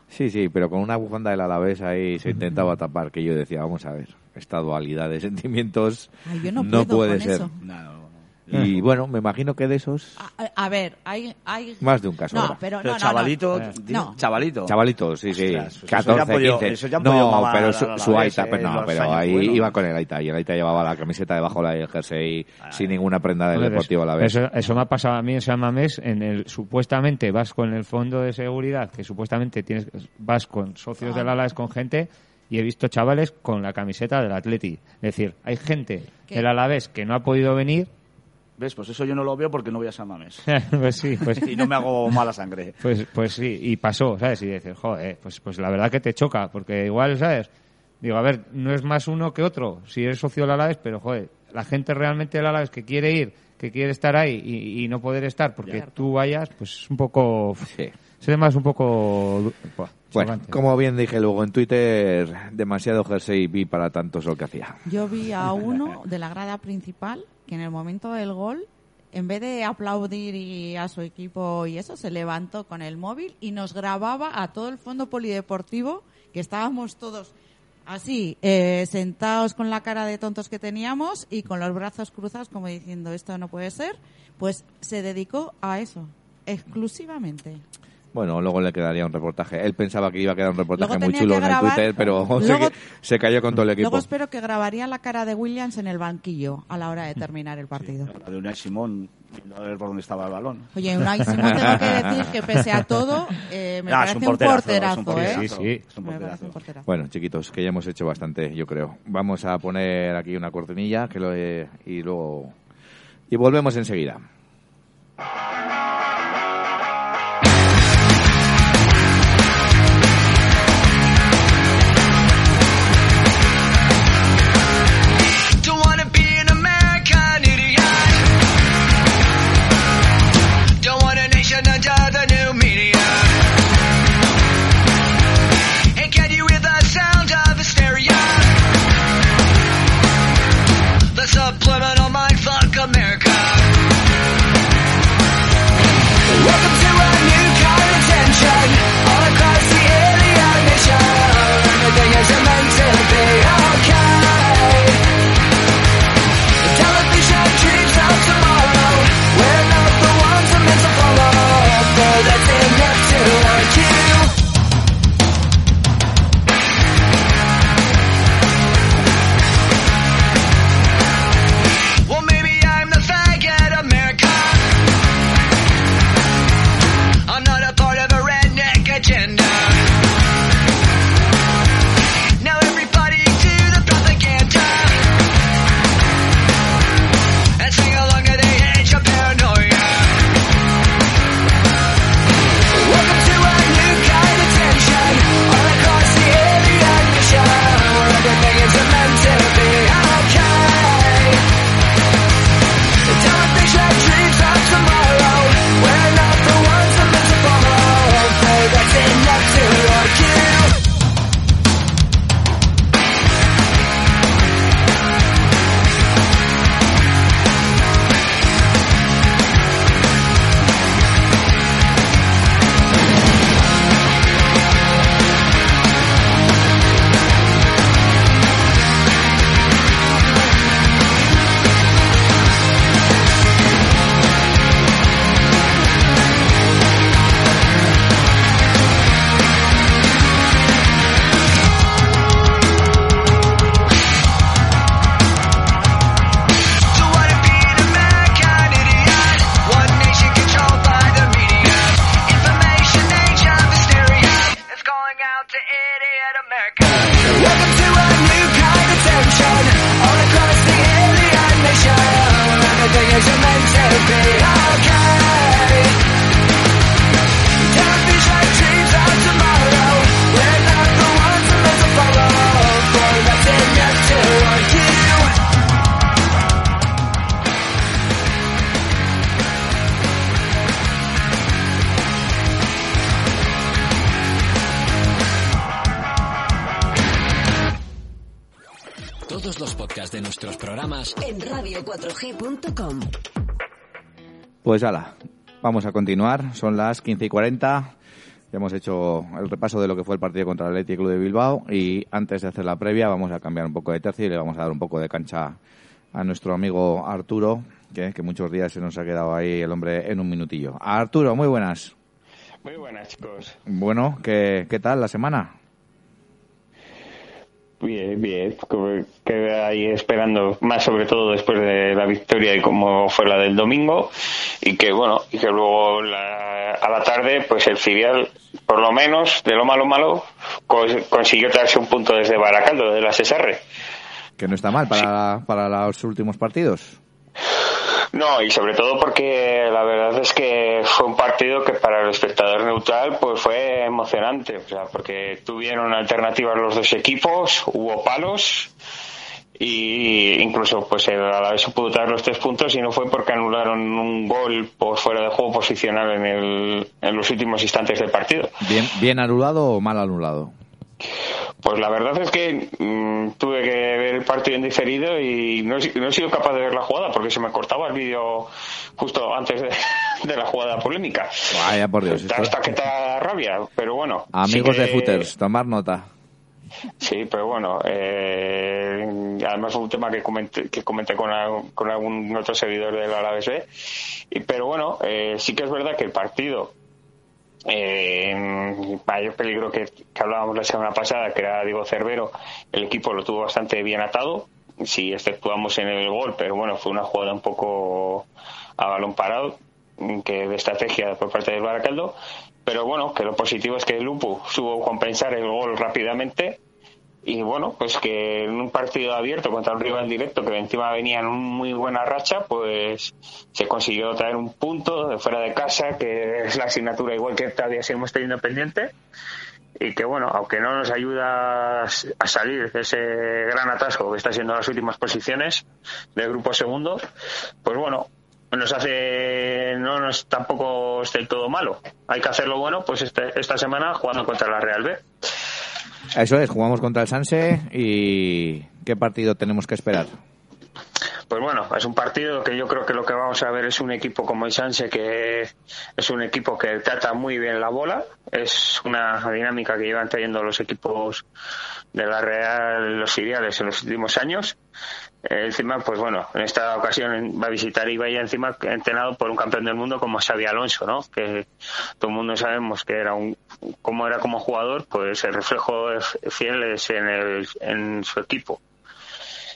Sí, sí, pero con una bufanda del Alavés ahí se intentaba tapar, que yo decía, vamos a ver, esta dualidad de sentimientos
Ay, yo no puedo
puede
con
ser.
eso.
No, no, no.
Y bueno, me imagino que de esos,
A, a- ver, hay, hay...
más de un caso.
No,
habrá.
pero,
Pero
no,
chavalito,
no.
dime,
No.
chavalito.
Chavalitos, sí, sí.
Ostras, pues eso
14,
ya han podido-
15.
eso ya
no, pero su,
la
su aita,
eh,
pero no, pero
años
ahí
buenos.
iba con el aita y el aita llevaba la camiseta debajo del jersey sin ninguna prenda del
Hombre,
deportivo a la vez.
Eso, eso me ha pasado a mí en San Mamés, en el supuestamente vas con el fondo de seguridad, que supuestamente tienes vas con socios del Alavés, con gente, y he visto chavales con la camiseta del Atleti. Es decir, hay gente
¿Qué?
del Alavés que no ha podido venir,
¿Ves? Pues eso yo no lo veo porque no voy a San Mamés.
pues sí, pues,
Y no me hago mala sangre.
pues, pues sí, y pasó, ¿sabes? Y dices, joder, pues, pues la verdad que te choca, porque igual, ¿sabes? Digo, a ver, no es más uno que otro, si eres socio del Alavés, pero joder, la gente realmente del Alavés que quiere ir, que quiere estar ahí y, y no poder estar porque tú vayas, pues es un poco...
Sí.
Es además un poco... buah,
Bueno,
chocante.
como bien dije luego en Twitter, demasiado jersey vi para tanto sol que hacía.
Yo vi a uno de la grada principal que en el momento del gol, en vez de aplaudir y a su equipo y eso, se levantó con el móvil y nos grababa a todo el fondo polideportivo, que estábamos todos así, eh, sentados con la cara de tontos que teníamos y con los brazos cruzados como diciendo esto no puede ser, pues se dedicó a eso, exclusivamente.
Bueno, luego le quedaría un reportaje. Él pensaba que iba a quedar un reportaje muy chulo
que
en el
grabar-
Twitter, pero se,
Luego-
se cayó con todo el equipo.
Luego espero que grabaría la cara de Williams en el banquillo a la hora de terminar el partido.
La de Unai Simón, a ver por dónde estaba el balón.
Oye, Unai Simón tengo que decir que pese a todo, eh, me
Ah,
parece
un
un
porterazo,
porterazo,
es un porterazo.
¿eh?
Sí, sí.
Es un
Me parece
porterazo.
un porterazo.
Bueno, chiquitos, que ya hemos hecho bastante, yo creo. Vamos a poner aquí una cortinilla que lo he- y luego y volvemos enseguida. Vamos a continuar. Son las 15 y 40. Ya hemos hecho el repaso de lo que fue el partido contra el Athletic Club de Bilbao y antes de hacer la previa vamos a cambiar un poco de tercio y le vamos a dar un poco de cancha a nuestro amigo Arturo, que, que muchos días se nos ha quedado ahí el hombre en un minutillo. Arturo, muy buenas.
Muy buenas, chicos.
Bueno, ¿qué, qué tal la semana?
Bien, bien. Que ahí esperando más sobre todo después de la victoria y como fue la del domingo y que bueno y que luego la- a la tarde pues el filial por lo menos de lo malo malo cons- consiguió traerse un punto desde Baracaldo de la SSR.
Que no está mal para, para los últimos partidos.
No, y sobre todo porque la verdad es que fue un partido que para el espectador neutral pues fue emocionante, o sea, porque tuvieron alternativas los dos equipos, hubo palos y incluso pues el Alavés pudo traer los tres puntos y no fue porque anularon un gol por fuera de juego posicional en, el, en los últimos instantes del partido.
¿Bien, bien anulado o mal anulado?
Pues la verdad es que mm, tuve que ver el partido en diferido y no, he si- no he sido capaz de ver la jugada porque se me cortaba el vídeo justo antes de, de la jugada polémica.
Vaya por Dios. esto-
Hasta que te da rabia, pero bueno.
Amigos
sí
de footers, tomar nota.
Sí, pero bueno, eh, además fue un tema que comenté, que comenté con, al- con algún otro seguidor del Alavés B. Pero bueno, eh, sí que es verdad que el partido, eh, mayor peligro que, hablábamos la semana pasada, que era Diego Cervero, el equipo lo tuvo bastante bien atado, si exceptuamos en el gol, pero bueno, fue una jugada un poco a balón parado, mm, que de estrategia por parte del Baracaldo. Pero bueno, que lo positivo es que el Lupo supo compensar el gol rápidamente y bueno, pues que en un partido abierto contra un rival directo que encima venía en una muy buena racha, pues se consiguió traer un punto de fuera de casa, que es la asignatura igual que todavía seguimos teniendo pendiente. Y que bueno, aunque no nos ayuda a salir de ese gran atasco que está siendo las últimas posiciones del grupo segundo, pues bueno, nos hace, no nos tampoco es del todo malo. Hay que hacerlo bueno, pues este- esta semana jugando contra la Real B.
Eso es, jugamos contra el Sanse y ¿qué partido tenemos que esperar?
Pues bueno, es un partido que yo creo que lo que vamos a ver es un equipo como el Sanse que es un equipo que trata muy bien la bola. Es una dinámica que llevan trayendo los equipos de la Real, los filiales en los últimos años. Eh, encima, pues bueno, en esta ocasión va a visitar Ibai encima entrenado por un campeón del mundo como Xavi Alonso, ¿no? Que todo el mundo sabemos que era un, cómo era como jugador, pues el reflejo fiel es en, el, su equipo.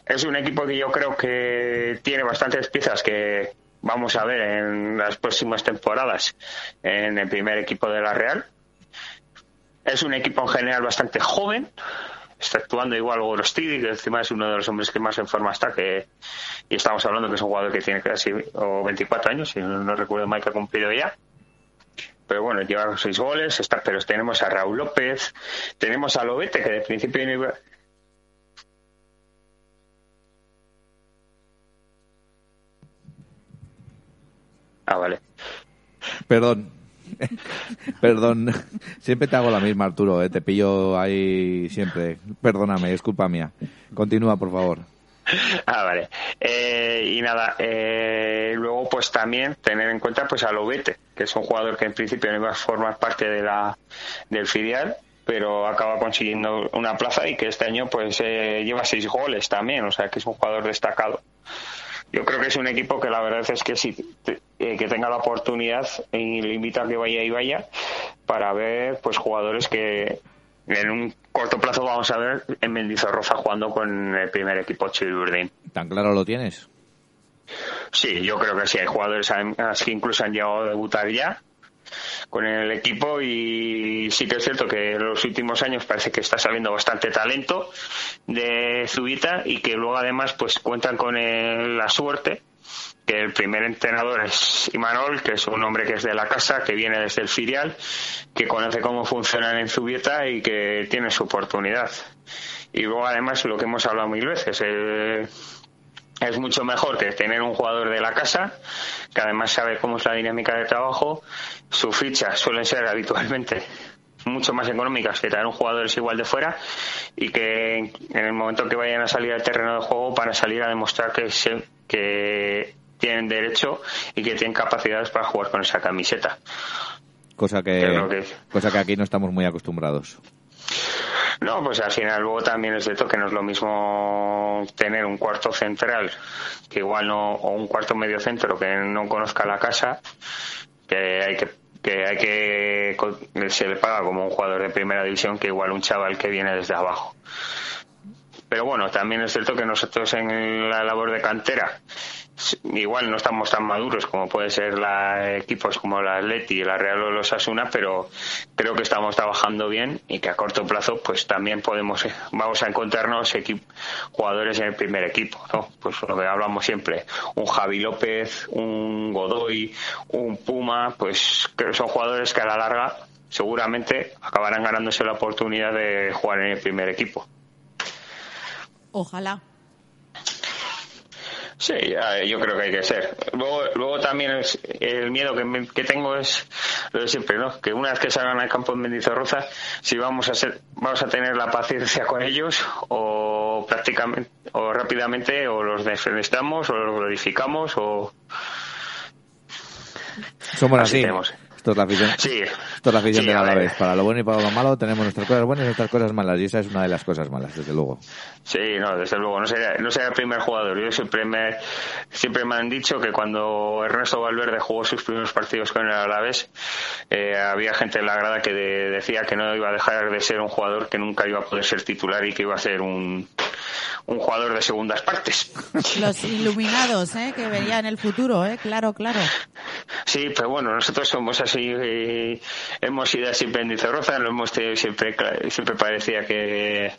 Es un equipo que yo creo que tiene bastantes piezas que vamos a ver en las próximas temporadas en el primer equipo de la Real. Es un equipo en general bastante joven, está actuando igual Gorostidi, que encima es uno de los hombres que más en forma está, que y estamos hablando que es un jugador que tiene casi o 24 años, si no recuerdo mal que ha cumplido ya. Pero bueno, lleva seis goles, está, pero tenemos a Raúl López, tenemos a Lobete, que de principio no iba- Ah, vale.
Perdón. Perdón. Siempre te hago la misma, Arturo. ¿eh? Te pillo ahí siempre. Perdóname, es culpa mía. Continúa, por favor.
Ah, vale. Eh, y nada, eh, luego pues también tener en cuenta pues a Lobete, que es un jugador que en principio no iba a parte de la, del filial, pero acaba consiguiendo una plaza y que este año pues eh, lleva seis goles también, o sea que es un jugador destacado. Yo creo que es un equipo que la verdad es que sí, te- eh, que tenga la oportunidad y le invito a que vaya y vaya para ver pues jugadores que en un corto plazo vamos a ver en Mendizorroza jugando con el primer equipo Chilurdin.
¿Tan claro lo tienes?
Sí, yo creo que sí. Hay jugadores que incluso han llegado a debutar ya con el equipo y sí que es cierto que en los últimos años parece que está saliendo bastante talento de Zubita y que luego además pues cuentan con el- la suerte que el primer entrenador es Imanol, que es un hombre que es de la casa, que viene desde el filial, que conoce cómo funcionan en Zubieta y que tiene su oportunidad. Y luego además lo que hemos hablado mil veces, el- es mucho mejor que tener un jugador de la casa, que además sabe cómo es la dinámica de trabajo. Sus fichas suelen ser habitualmente mucho más económicas que traer un jugador es igual de fuera y que en el momento que vayan a salir al terreno de juego van a salir a demostrar que, se- que tienen derecho y que tienen capacidades para jugar con esa camiseta.
Cosa que, cosa que aquí no estamos muy acostumbrados.
No, pues al final luego también es cierto que no es lo mismo tener un cuarto central que igual no, o un cuarto medio centro que no conozca la casa, que hay que que hay que se le paga como un jugador de primera división que igual un chaval que viene desde abajo. Pero bueno, también es cierto que nosotros en la labor de cantera igual no estamos tan maduros como puede ser la equipos como la Atleti la Real o los Asuna, pero creo que estamos trabajando bien y que a corto plazo pues también podemos eh, vamos a encontrarnos jugadores en el primer equipo, ¿no? Pues lo que hablamos siempre, un Javi López, un Godoy, un Puma, pues que son jugadores que a la larga seguramente acabarán ganándose la oportunidad de jugar en el primer equipo.
Ojalá.
Sí, yo creo que hay que ser. Luego, luego también es- el miedo que, me- que tengo es lo de siempre, ¿no? Que una vez que salgan al campo en Mendizorroza, si vamos a ser, vamos a tener la paciencia con ellos o prácticamente o rápidamente o los defenestamos o los glorificamos o
Somos
Así.
Esto es la afición.
sí.
Esto es la afición
Sí,
del
a ver.
Alavés. Para lo bueno y para lo malo tenemos nuestras cosas buenas y nuestras cosas malas. Y esa es una de las cosas malas, desde luego.
Sí, no, desde luego, no sería, no sería el primer jugador. Yo siempre me, siempre me han dicho que cuando Ernesto Valverde jugó sus primeros partidos con el Alavés, eh, había gente en la grada que de- decía que no iba a dejar de ser un jugador que nunca iba a poder ser titular y que iba a ser un, un jugador de segundas partes.
Los iluminados, ¿eh? Que verían el futuro, ¿eh? Claro, claro.
Sí, pero bueno, nosotros somos así, eh, hemos ido siempre en Dizorroza, lo hemos tenido siempre, siempre parecía que,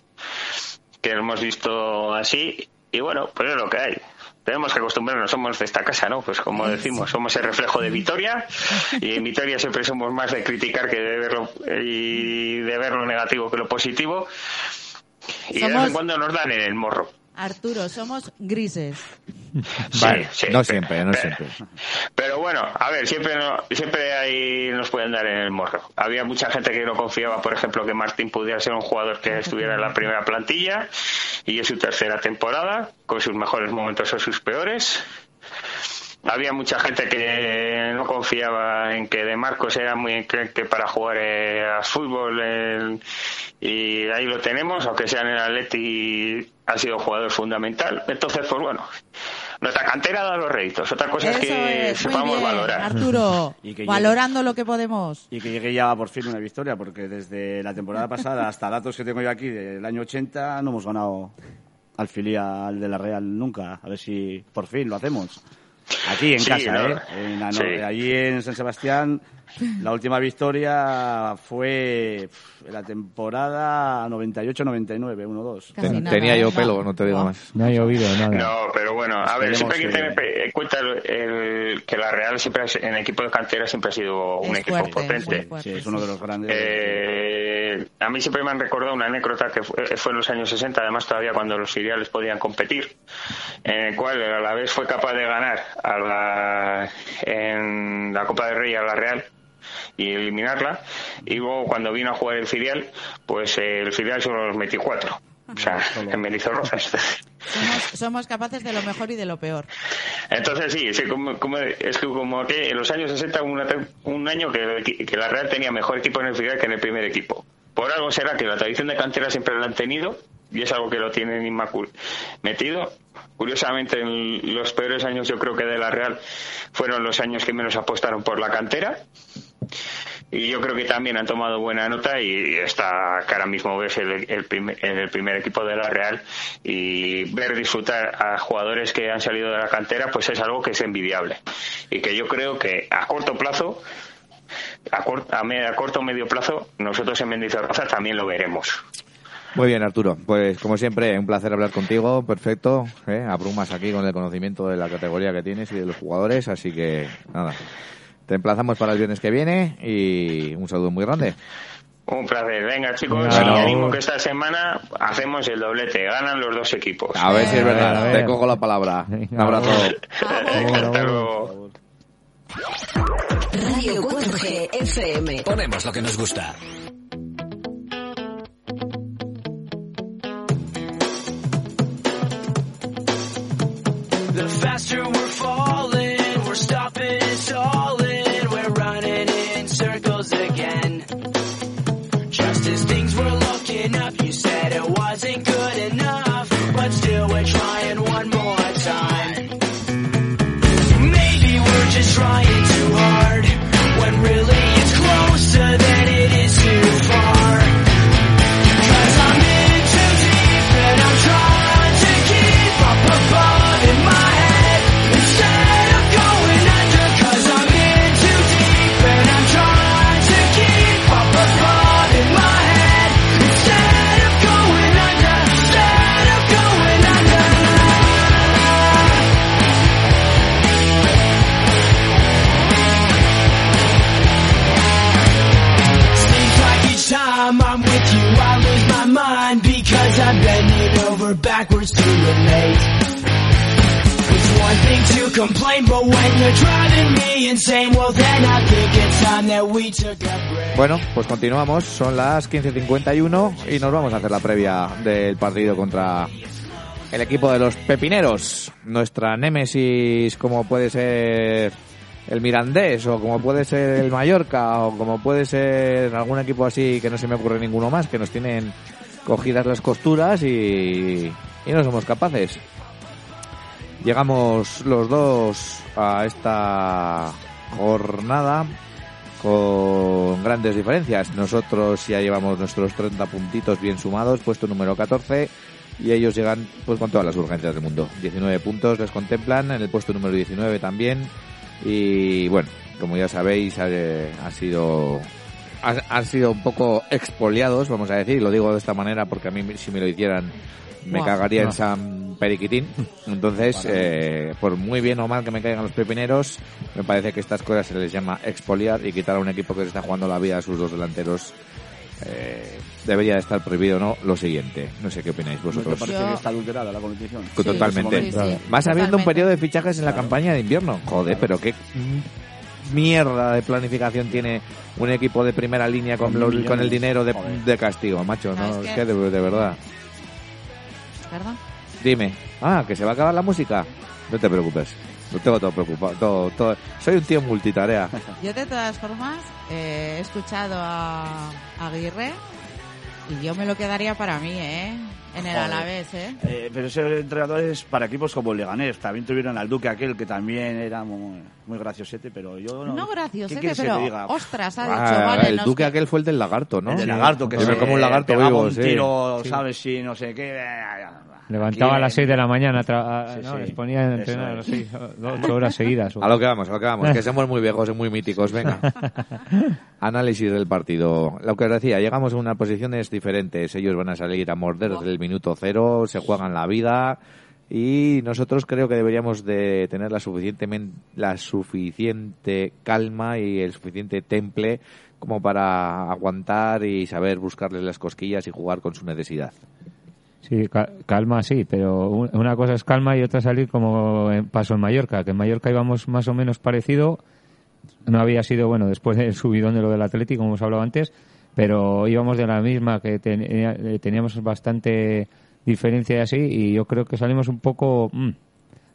que lo hemos visto así, y bueno, pues es lo que hay. Tenemos que acostumbrarnos, somos de esta casa, ¿no? Pues como decimos, somos el reflejo de Vitoria, y en Vitoria siempre somos más de criticar que de verlo, y de ver lo negativo que lo positivo, y de vez
Somos-
en cuando nos dan en el morro.
Arturo, somos grises.
Sí,
Vale,
sí,
no
pero-
siempre, no
pero-
siempre.
Pero bueno, a ver, siempre no, siempre ahí nos pueden dar en el morro. Había mucha gente que no confiaba, por ejemplo, que Martín pudiera ser un jugador que estuviera en la primera plantilla y es su tercera temporada, con sus mejores momentos o sus peores. Había mucha gente que no confiaba en que De Marcos era muy enclenque para jugar eh, a fútbol eh, y ahí lo tenemos, aunque sea en el Atleti ha sido jugador fundamental. Entonces, pues bueno, nuestra cantera da los réditos. Otra cosa
Eso
es que
es, muy
sepamos
bien,
valorar.
Arturo.
Y que llegue-
valorando lo que podemos.
Y que llegue ya por fin una victoria, porque desde la temporada pasada hasta datos que tengo yo aquí del año 80 no hemos ganado al filial de la Real nunca. A ver si por fin lo hacemos. Aquí en
Sí,
casa,
no.
¿eh? En la-
Sí.
Allí en San Sebastián la última victoria fue la temporada 98-99, 1-2.
Casi
Ten- Tenía
¿eh?
yo
No.
pelo, no te digo
No.
más.
No ha llovido nada.
No, pero bueno, a ver, siempre hay que
que-
tener en cuenta el- el- que la Real siempre es- en equipo de cantera siempre ha sido un
Es
equipo
fuerte,
potente.
fuerte,
Sí, es uno de los grandes.
Eh, a mí siempre me han recordado una anécdota que fue, fue en los años 60, además todavía cuando los filiales podían competir, en el cual el Alavés fue capaz de ganar a la, en la Copa del Rey a la Real y eliminarla, y luego cuando vino a jugar el filial, pues eh, el filial solo los metió cuatro. O sea, en Melizorrozas.
Somos, somos capaces de lo mejor y de lo peor.
Entonces sí, sí, como, como- es que como que en los años 60 hubo una un año que, que la Real tenía mejor equipo en el filial que en el primer equipo. Por algo será que la tradición de cantera siempre la han tenido y es algo que lo tienen inmacul metido. Curiosamente, en los peores años yo creo que de la Real fueron los años que menos apostaron por la cantera. Y yo creo que también han tomado buena nota y está que ahora mismo ves el, primer, el primer equipo de la Real. Y ver disfrutar a jugadores que han salido de la cantera pues es algo que es envidiable. Y que yo creo que a corto plazo a, cor- a, me- a corto o medio plazo nosotros en Mendizorroza también lo veremos
Muy bien, Arturo. Pues como siempre, un placer hablar contigo. Perfecto. ¿eh? Abrumas aquí con el conocimiento de la categoría que tienes y de los jugadores. Así que, nada. Te emplazamos para el viernes que viene y un saludo muy grande.
un placer venga chicos
Claro.
y animo que esta semana hacemos el doblete ganan los dos equipos
A ver si es verdad.
ver.
Te cojo la palabra. Un abrazo.
hasta luego
Radio 4G FM.
Ponemos lo que nos gusta.
faster
Bueno, pues continuamos. Son las 15.51 y nos vamos a hacer la previa del partido contra el equipo de los Pepineros. Nuestra némesis, como puede ser el Mirandés, o como puede ser el Mallorca, o como puede ser algún equipo así que no se me ocurre ninguno más, que nos tienen cogidas las costuras y, y no somos capaces. Llegamos los dos a esta jornada con grandes diferencias. Nosotros ya llevamos nuestros 30 puntitos bien sumados, puesto número 14, y ellos llegan pues con todas las urgencias del mundo. 19 puntos les contemplan, en el puesto número 19 también, y bueno, como ya sabéis, ha, ha sido ha- han sido un poco expoliados, vamos a decir, lo digo de esta manera porque a mí si me lo hicieran me cagaría en. San Periquitín. Entonces, eh, por muy bien o mal que me caigan los pepineros, me parece que estas cosas se les llama expoliar y quitar a un equipo que se está jugando la vida a sus dos delanteros. eh, debería de estar prohibido o no lo siguiente. No sé qué opináis
¿No te
vosotros.
parece
Yo-
que está adulterada la competición?
Totalmente.
Sí, sí, sí,
Vas habiendo un
totalmente.
periodo de fichajes en la campaña de invierno. Joder, pero qué mierda de planificación tiene un equipo de primera línea con, los- con el dinero de, castigo, macho.
No,
No,
es
es
que-
que de, de verdad.
¿Verdad?
Dime. Ah, que se va a acabar la música. No te preocupes. Lo tengo todo preocupado. Todo, todo. Soy un tío multitarea.
Yo de todas formas eh, he escuchado a a Aguirre y yo me lo quedaría para mí, ¿eh? En el
Joder.
Alavés, ¿eh?
Eh, pero ese entrenador es para equipos como el Leganés. También tuvieron al Duque aquel que también era muy, muy graciosete, pero yo no...
No
¿Qué
graciosete,
que
pero
te diga?
ostras, ha dicho,
Ah,
vale,
el
nos
duque
que-
aquel fue el del lagarto, ¿no?
El de lagarto, que
me
se
como un lagarto
pegaba
vivo,
un
sí.
tiro,
Sí.
¿sabes? Si no sé qué...
Levantaba a las 6 de la mañana, tra-
Sí,
no,
sí.
les ponía a entrenar a las 6, 8 horas seguidas.
A lo que vamos, a lo que vamos, que somos muy viejos y muy míticos, venga. Análisis del partido. Lo que os decía, llegamos a unas posiciones diferentes. Ellos van a salir a morder desde el minuto cero, se juegan la vida y nosotros creo que deberíamos de tener la suficientemente la suficiente calma y el suficiente temple como para aguantar y saber buscarles las cosquillas y jugar con su necesidad.
Sí, ca- calma sí, pero un- una cosa es calma y otra salir como pasó en Mallorca, que en Mallorca íbamos más o menos parecido. No había sido, bueno, después del subidón de lo del Atlético, como hemos hablado antes, pero íbamos de la misma, que eh, teníamos bastante diferencia y así, y yo creo que salimos un poco mm,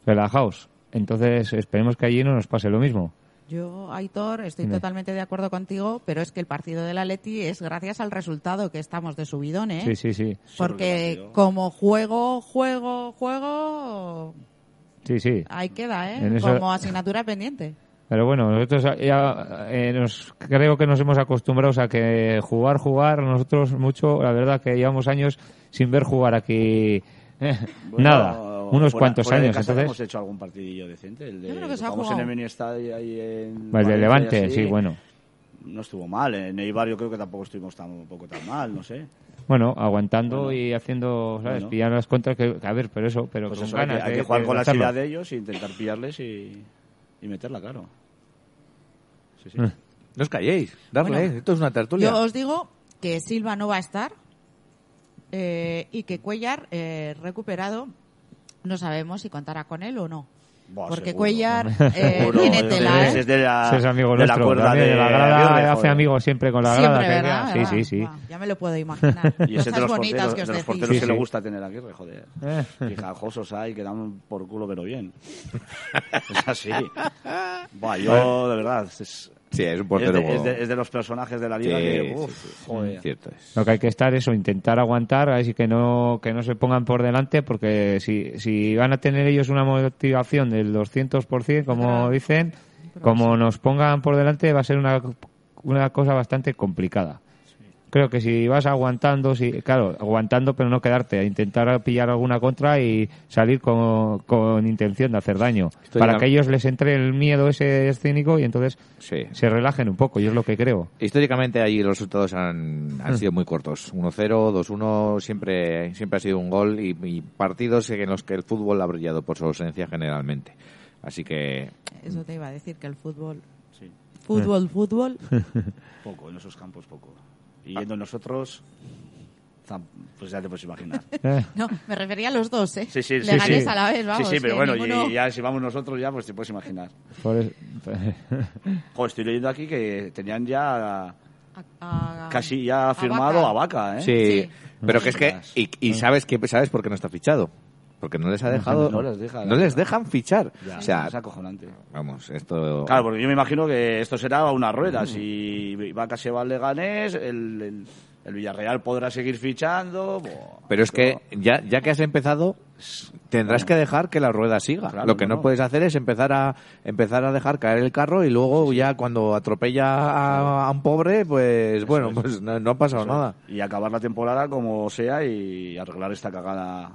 relajados. Entonces esperemos que allí no nos pase lo mismo.
Yo, Aitor, estoy
Dime.
totalmente de acuerdo contigo, pero es que el partido del Atleti es gracias al resultado que estamos de subidón, ¿eh?
Sí, sí, sí.
Porque como juego, juego, juego,
Sí, sí.
ahí queda, ¿eh?
En eso-
Como asignatura pendiente.
Pero bueno, nosotros ya eh, nos, creo que nos hemos acostumbrado a que jugar, jugar, nosotros mucho, la verdad que llevamos años sin ver jugar aquí eh,
Bueno,
nada, unos
fuera-
cuantos
fuera de
años. entonces,
hemos hecho algún partidillo decente. El de,
Yo creo que se ha jugado.
en el mini estadio ahí en...
el de Levante,
así.
sí, bueno.
No estuvo mal. En Eibar yo creo que tampoco estuvimos tan, poco tan mal, no sé.
Bueno, aguantando
Bueno.
y haciendo, ¿sabes?
Bueno.
Pillar las contras, que, a ver, pero eso, pero
Pues
con
eso, hay que,
ganas
hay
de-
que jugar
de
con la
hacerlo.
ansiedad de ellos e intentar pillarles y, y meterla, claro. Sí, sí.
Eh.
No os calléis, darle,
Bueno,
esto es una tertulia.
Yo os digo que Silva no va a estar eh, y que Cuellar, eh, recuperado, no sabemos si contará con él o no. Porque
seguro.
Cuellar eh,
Seguro,
tiene tela,
ese
¿eh?
es de la,
es amigo
de la
nuestro.
cuerda
también,
de
la grada hace amigos siempre con la grada.
Siempre, ¿verdad?
Sí,
¿verdad?
sí, sí.
Ya me lo puedo imaginar.
Y ese es de los
bonitas
porteros,
que os
de los
decís.
porteros
Sí,
que le gusta tener a Aguirre, joder.
Eh.
Fijajosos hay que dan por culo pero bien. es así. Buah, yo, de verdad, es,
Sí, es un
es
portero.
de, es de- es de los personajes de la liga
Sí,
que,
sí,
uf,
sí, sí.
joder.
Cierto es.
Lo que hay que estar es o intentar aguantar, así que no que no se pongan por delante, porque si, si van a tener ellos una motivación del 200%, como dicen, como nos pongan por delante va a ser una, una cosa bastante complicada. Creo que si vas aguantando, si, claro, aguantando pero no quedarte, a intentar pillar alguna contra y salir con, con intención de hacer daño,
Estoy
para que ellos les entre el miedo ese escénico y entonces
Sí.
se relajen un poco, yo es lo que creo.
Históricamente allí los resultados han, han sido muy cortos. 1-0, 2-1, siempre, siempre ha sido un gol y, y partidos en los que el fútbol ha brillado por su ausencia generalmente. Así que
Eso te iba a decir, que el fútbol...
Sí,
Fútbol, fútbol...
poco, en esos campos poco. Y yendo nosotros, pues ya te puedes imaginar.
Eh,
No, me refería a los dos, ¿eh?
Sí, sí, sí.
Leganés
sí.
a la vez, vamos.
Sí, sí, pero bueno,
ninguno-
y ya si vamos nosotros ya, pues te puedes imaginar.
por es-
Joder, estoy leyendo aquí que tenían ya
a- a-
casi ya firmado
Vaca.
a Vaca, ¿eh?
sí,
Sí.
pero que es que y, y sabes que sabes por qué no está fichado, porque no les ha dejado,
no les deja,
no les dejan fichar.
Ya,
o sea,
es acojonante.
vamos, esto
Claro, porque yo me imagino que esto será una rueda. Si Vaca se va al Leganés, el, el, el Villarreal podrá seguir fichando.
Pero es que ya, ya que has empezado, tendrás que dejar que la rueda siga.
Claro,
Lo que no,
no.
puedes hacer es empezar a empezar a dejar caer el carro y luego ya cuando atropella a, a un pobre, pues bueno, pues no, no ha pasado nada.
Y acabar la temporada como sea y arreglar esta cagada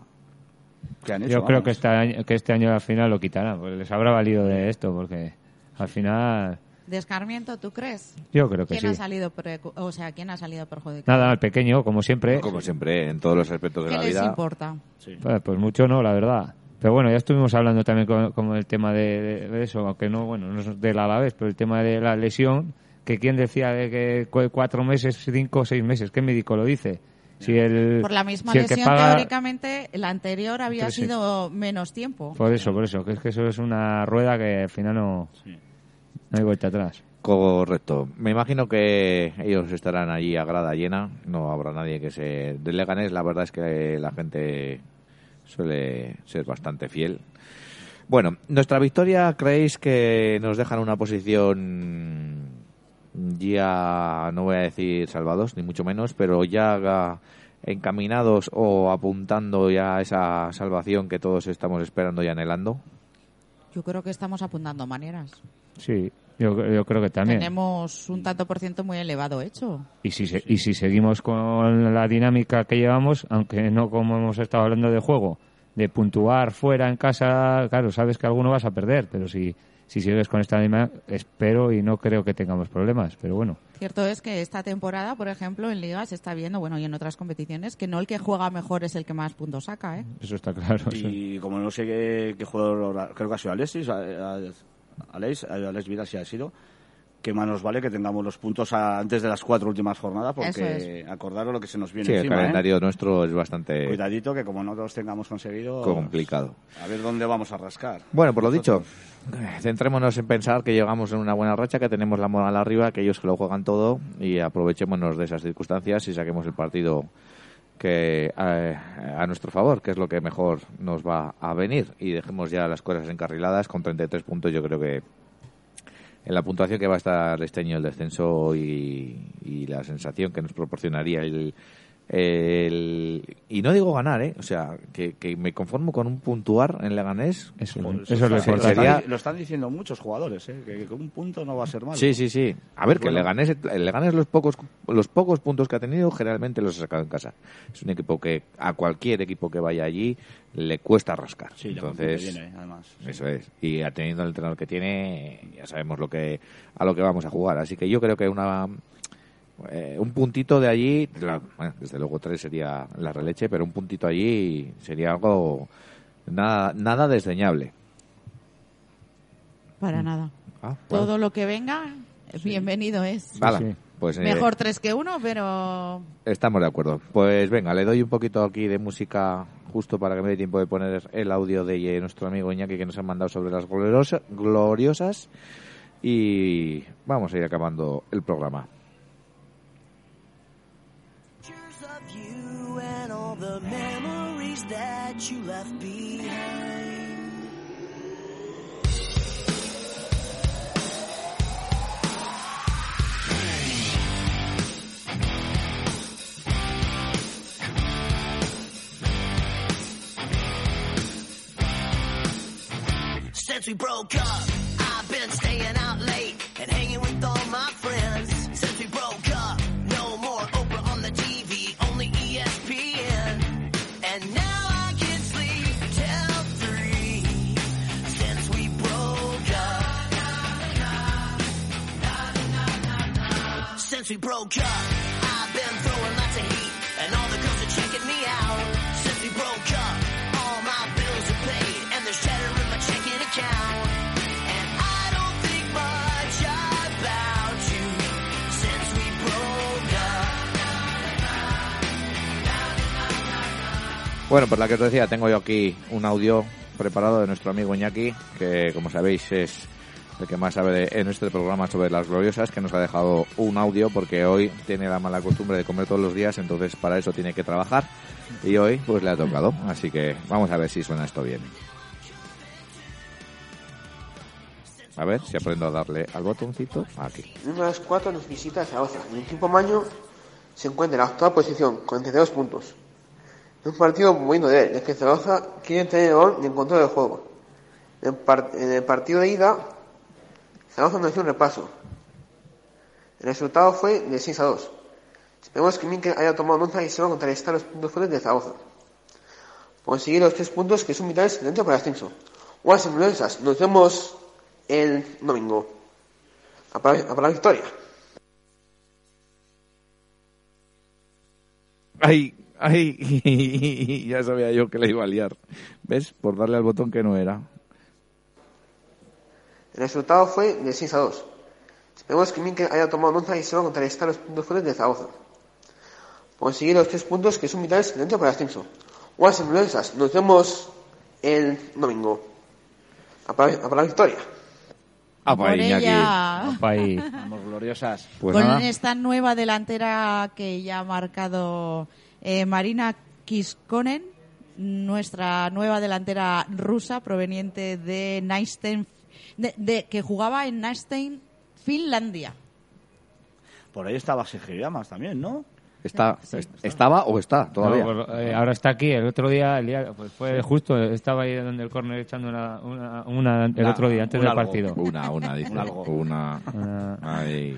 que han hecho.
Yo creo que este, año, que este año al final lo quitarán, pues les habrá valido de esto, porque al final
¿De escarmiento, tú crees?
yo creo que
¿Quién
sí.
ha salido, o sea, quién ha salido perjudicado?
Nada, el pequeño, como siempre,
Como siempre, en todos los aspectos de
¿Qué
la
les
vida.
importa?
Sí.
pues, pues mucho no, la verdad. Pero bueno, ya estuvimos hablando también con, como el tema de, de- de eso, aunque no, bueno, no es del Alavés, pero el tema de la lesión, que quién decía de que cu- cuatro meses, cinco o seis meses, ¿qué médico lo dice? Si el,
Por la misma
si
lesión,
paga-
teóricamente, la anterior había
Entonces, sí.
sido menos tiempo.
Por eso, por eso, que es que eso es una rueda que al final no,
Sí.
no hay vuelta atrás.
Correcto. Me imagino que ellos estarán allí a grada llena. No habrá nadie que se... De Leganés, la verdad es que la gente suele ser bastante fiel. Bueno, nuestra victoria, ¿creéis que nos dejan una posición ya, no voy a decir salvados, ni mucho menos, pero ya encaminados o apuntando ya a esa salvación que todos estamos esperando y anhelando?
Yo creo que estamos apuntando maneras.
Sí, yo, yo creo que también.
Tenemos un tanto por ciento muy elevado hecho.
Y si, se- y si seguimos con la dinámica que llevamos, aunque no como hemos estado hablando de juego, de puntuar fuera en casa, claro, sabes que alguno vas a perder, pero si, si sigues con esta dinámica, espero y no creo que tengamos problemas, pero bueno.
Cierto es que esta temporada, por ejemplo, en Liga se está viendo, bueno, y en otras competiciones, que no el que juega mejor es el que más puntos saca, ¿eh?
Eso está claro. sí.
Y como no sé qué, qué jugador, creo que ha sido Alexis, Alex, Alex Vidal sí ha sido, que más nos vale que tengamos los puntos a- antes de las cuatro últimas jornadas, porque acordaros lo que se nos viene
Sí, el
¿eh?
calendario nuestro es bastante
Cuidadito que como no los tengamos conseguido,
complicado.
a ver dónde vamos a rascar.
Bueno, por lo dicho,
Nosotros.
eh, centrémonos en pensar que llegamos en una buena racha, que tenemos la moral arriba, que ellos que lo juegan todo y aprovechémonos de esas circunstancias y saquemos el partido que eh, a nuestro favor, que es lo que mejor nos va a venir y dejemos ya las cosas encarriladas con 33 puntos. Yo creo que en la puntuación que va a estar este año el descenso y, y la sensación que nos proporcionaría el, el- y no digo ganar, ¿eh? o sea, que, que me conformo con un puntuar en Leganés.
Eso, eso es lo
está-
importante.
sería-
Lo están diciendo muchos jugadores, ¿eh? que, que un punto no va a ser malo.
Sí, sí, sí. A ver, que el
Bueno.
Leganés, el Leganés los pocos, los pocos puntos que ha tenido generalmente los ha sacado en casa. Es un equipo que a cualquier equipo que vaya allí le cuesta rascar.
Sí,
Entonces,
que viene, además. Sí.
Eso es. Y teniendo el entrenador que tiene, ya sabemos lo que a lo que vamos a jugar. Así que yo creo que una eh, un puntito de allí, la- bueno, desde luego tres sería la releche, pero un puntito allí sería algo nada, nada desdeñable.
Para nada.
Ah, bueno.
Todo lo que venga, bienvenido es.
Sí.
Pues eh,
Mejor tres que uno, pero
estamos de acuerdo. Pues venga, le doy un poquito aquí de música justo para que me dé tiempo de poner el audio de nuestro amigo Iñaki que nos ha mandado sobre las gloriosa- gloriosas y vamos a ir acabando el programa.
The memories that you left behind. Since we broke up, I've been staying out late and hanging with all my We broke up, I've been throwing lots of heat, and all the girls are checking me out. Broke up, all my bills are paid, and there's in my checking account.
Bueno, pues la que os decía, tengo yo aquí un audio preparado de nuestro amigo Iñaki, que como sabéis es el que más sabe de- en este programa sobre las gloriosas, que nos ha dejado un audio porque hoy tiene la mala costumbre de comer todos los días, entonces para eso tiene que trabajar y hoy pues le ha tocado. Así que vamos a ver si suena esto bien. A ver si aprendo a darle al botoncito aquí.
Números 4 nos visita Zaragoza. En el equipo Maño se encuentra en la octava posición con 32 puntos. En un partido muy bueno de él, es que Zaragoza quiere tener el balón y el control del juego. En el, par- en el partido de ida, Zaragoza nos hizo un repaso. El resultado fue de 6 a 2. Esperemos que Minkel haya tomado nota y se va a contrarrestar los puntos fuertes de Zaragoza. Conseguir los tres puntos que son vitales dentro para el ascenso. Guas influencias, nos vemos el domingo. A la victoria.
¡Ay! ¡Ay! ya sabía yo que le iba a liar. ¿Ves? Por darle al botón que no era.
El resultado fue de 6 a 2. Esperemos que Minkel haya tomado nota y se va a contrarrestar los puntos fuertes de Zaragoza. Conseguir los tres puntos que son vitales dentro para el ascenso. Guas influencias, nos vemos el domingo. A por la- a por la victoria.
Pues
por
Iñaki.
ella,
Pa' ahí.
Vamos, gloriosas.
Pues
con
nada.
esta nueva delantera que ya ha marcado eh, Marina Kiskonen, nuestra nueva delantera rusa proveniente de Neistein, de, de- que jugaba en Neistein, Finlandia.
Por ahí estaba Sergio más también, ¿no?
Está, est- ¿Estaba o está todavía?
No, pues, eh, ahora está aquí. El otro día, el día pues fue justo, estaba ahí donde el córner echando una, una, una- el
Una-
otro día, antes del
algo.
partido.
Una, una, dice.
Un algo.
Una.
Ah,
Ay.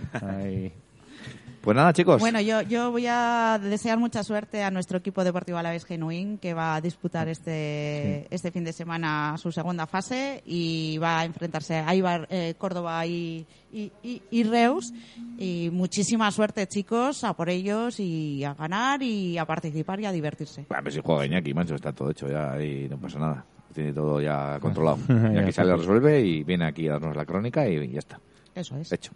Pues nada, chicos.
Bueno, yo, yo voy a desear mucha suerte a nuestro equipo deportivo Alavés Genuín, que va a disputar este, este fin de semana su segunda fase y va a enfrentarse a Ibar, eh, Córdoba y, y, y- y Reus. Y muchísima suerte, chicos, a por ellos y a ganar y a participar y a divertirse.
A ver si juega Iñaki, mancho, está todo hecho ya y no pasa nada. Tiene todo ya controlado. Iñaki sale, resuelve y viene aquí a darnos la crónica y ya está.
Eso es.
Hecho.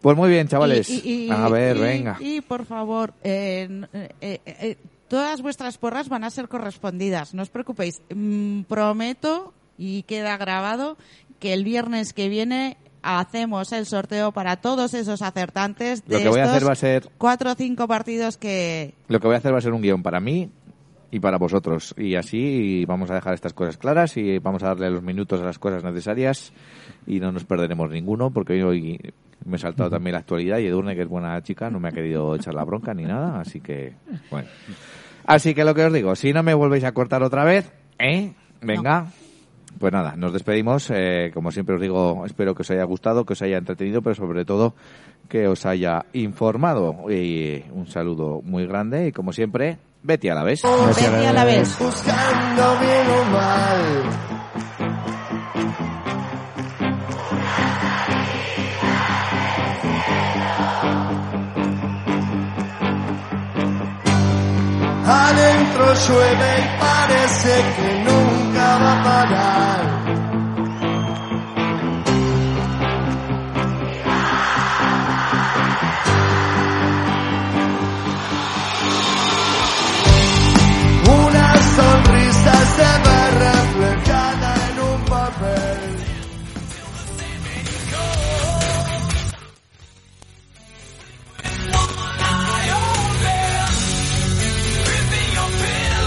Pues muy bien, chavales.
Y-
a ver,
y-
venga.
Y por favor, eh, eh, eh, eh, todas vuestras porras van a ser correspondidas, no os preocupéis. Mm, prometo, y queda grabado, que el viernes que viene hacemos el sorteo para todos esos acertantes de
Lo que voy a hacer va a ser
cuatro o cinco partidos que...
Lo que voy a hacer va a ser un guion para mí y para vosotros. Y así vamos a dejar estas cosas claras y vamos a darle los minutos a las cosas necesarias y no nos perderemos ninguno porque hoy me he saltado también la actualidad y Edurne, que es buena chica, no me ha querido echar la bronca ni nada. Así que, bueno. Así que lo que os digo, si no me volvéis a cortar otra vez, ¿eh? Venga. Pues nada, nos despedimos. Eh, como siempre os digo, espero que os haya gustado, que os haya entretenido, pero sobre todo que os haya informado. Y un saludo muy grande y como siempre, Betty a la vez.
Vete a la vez.
Buscando bien o mal. Adentro llueve y parece que nunca va a parar.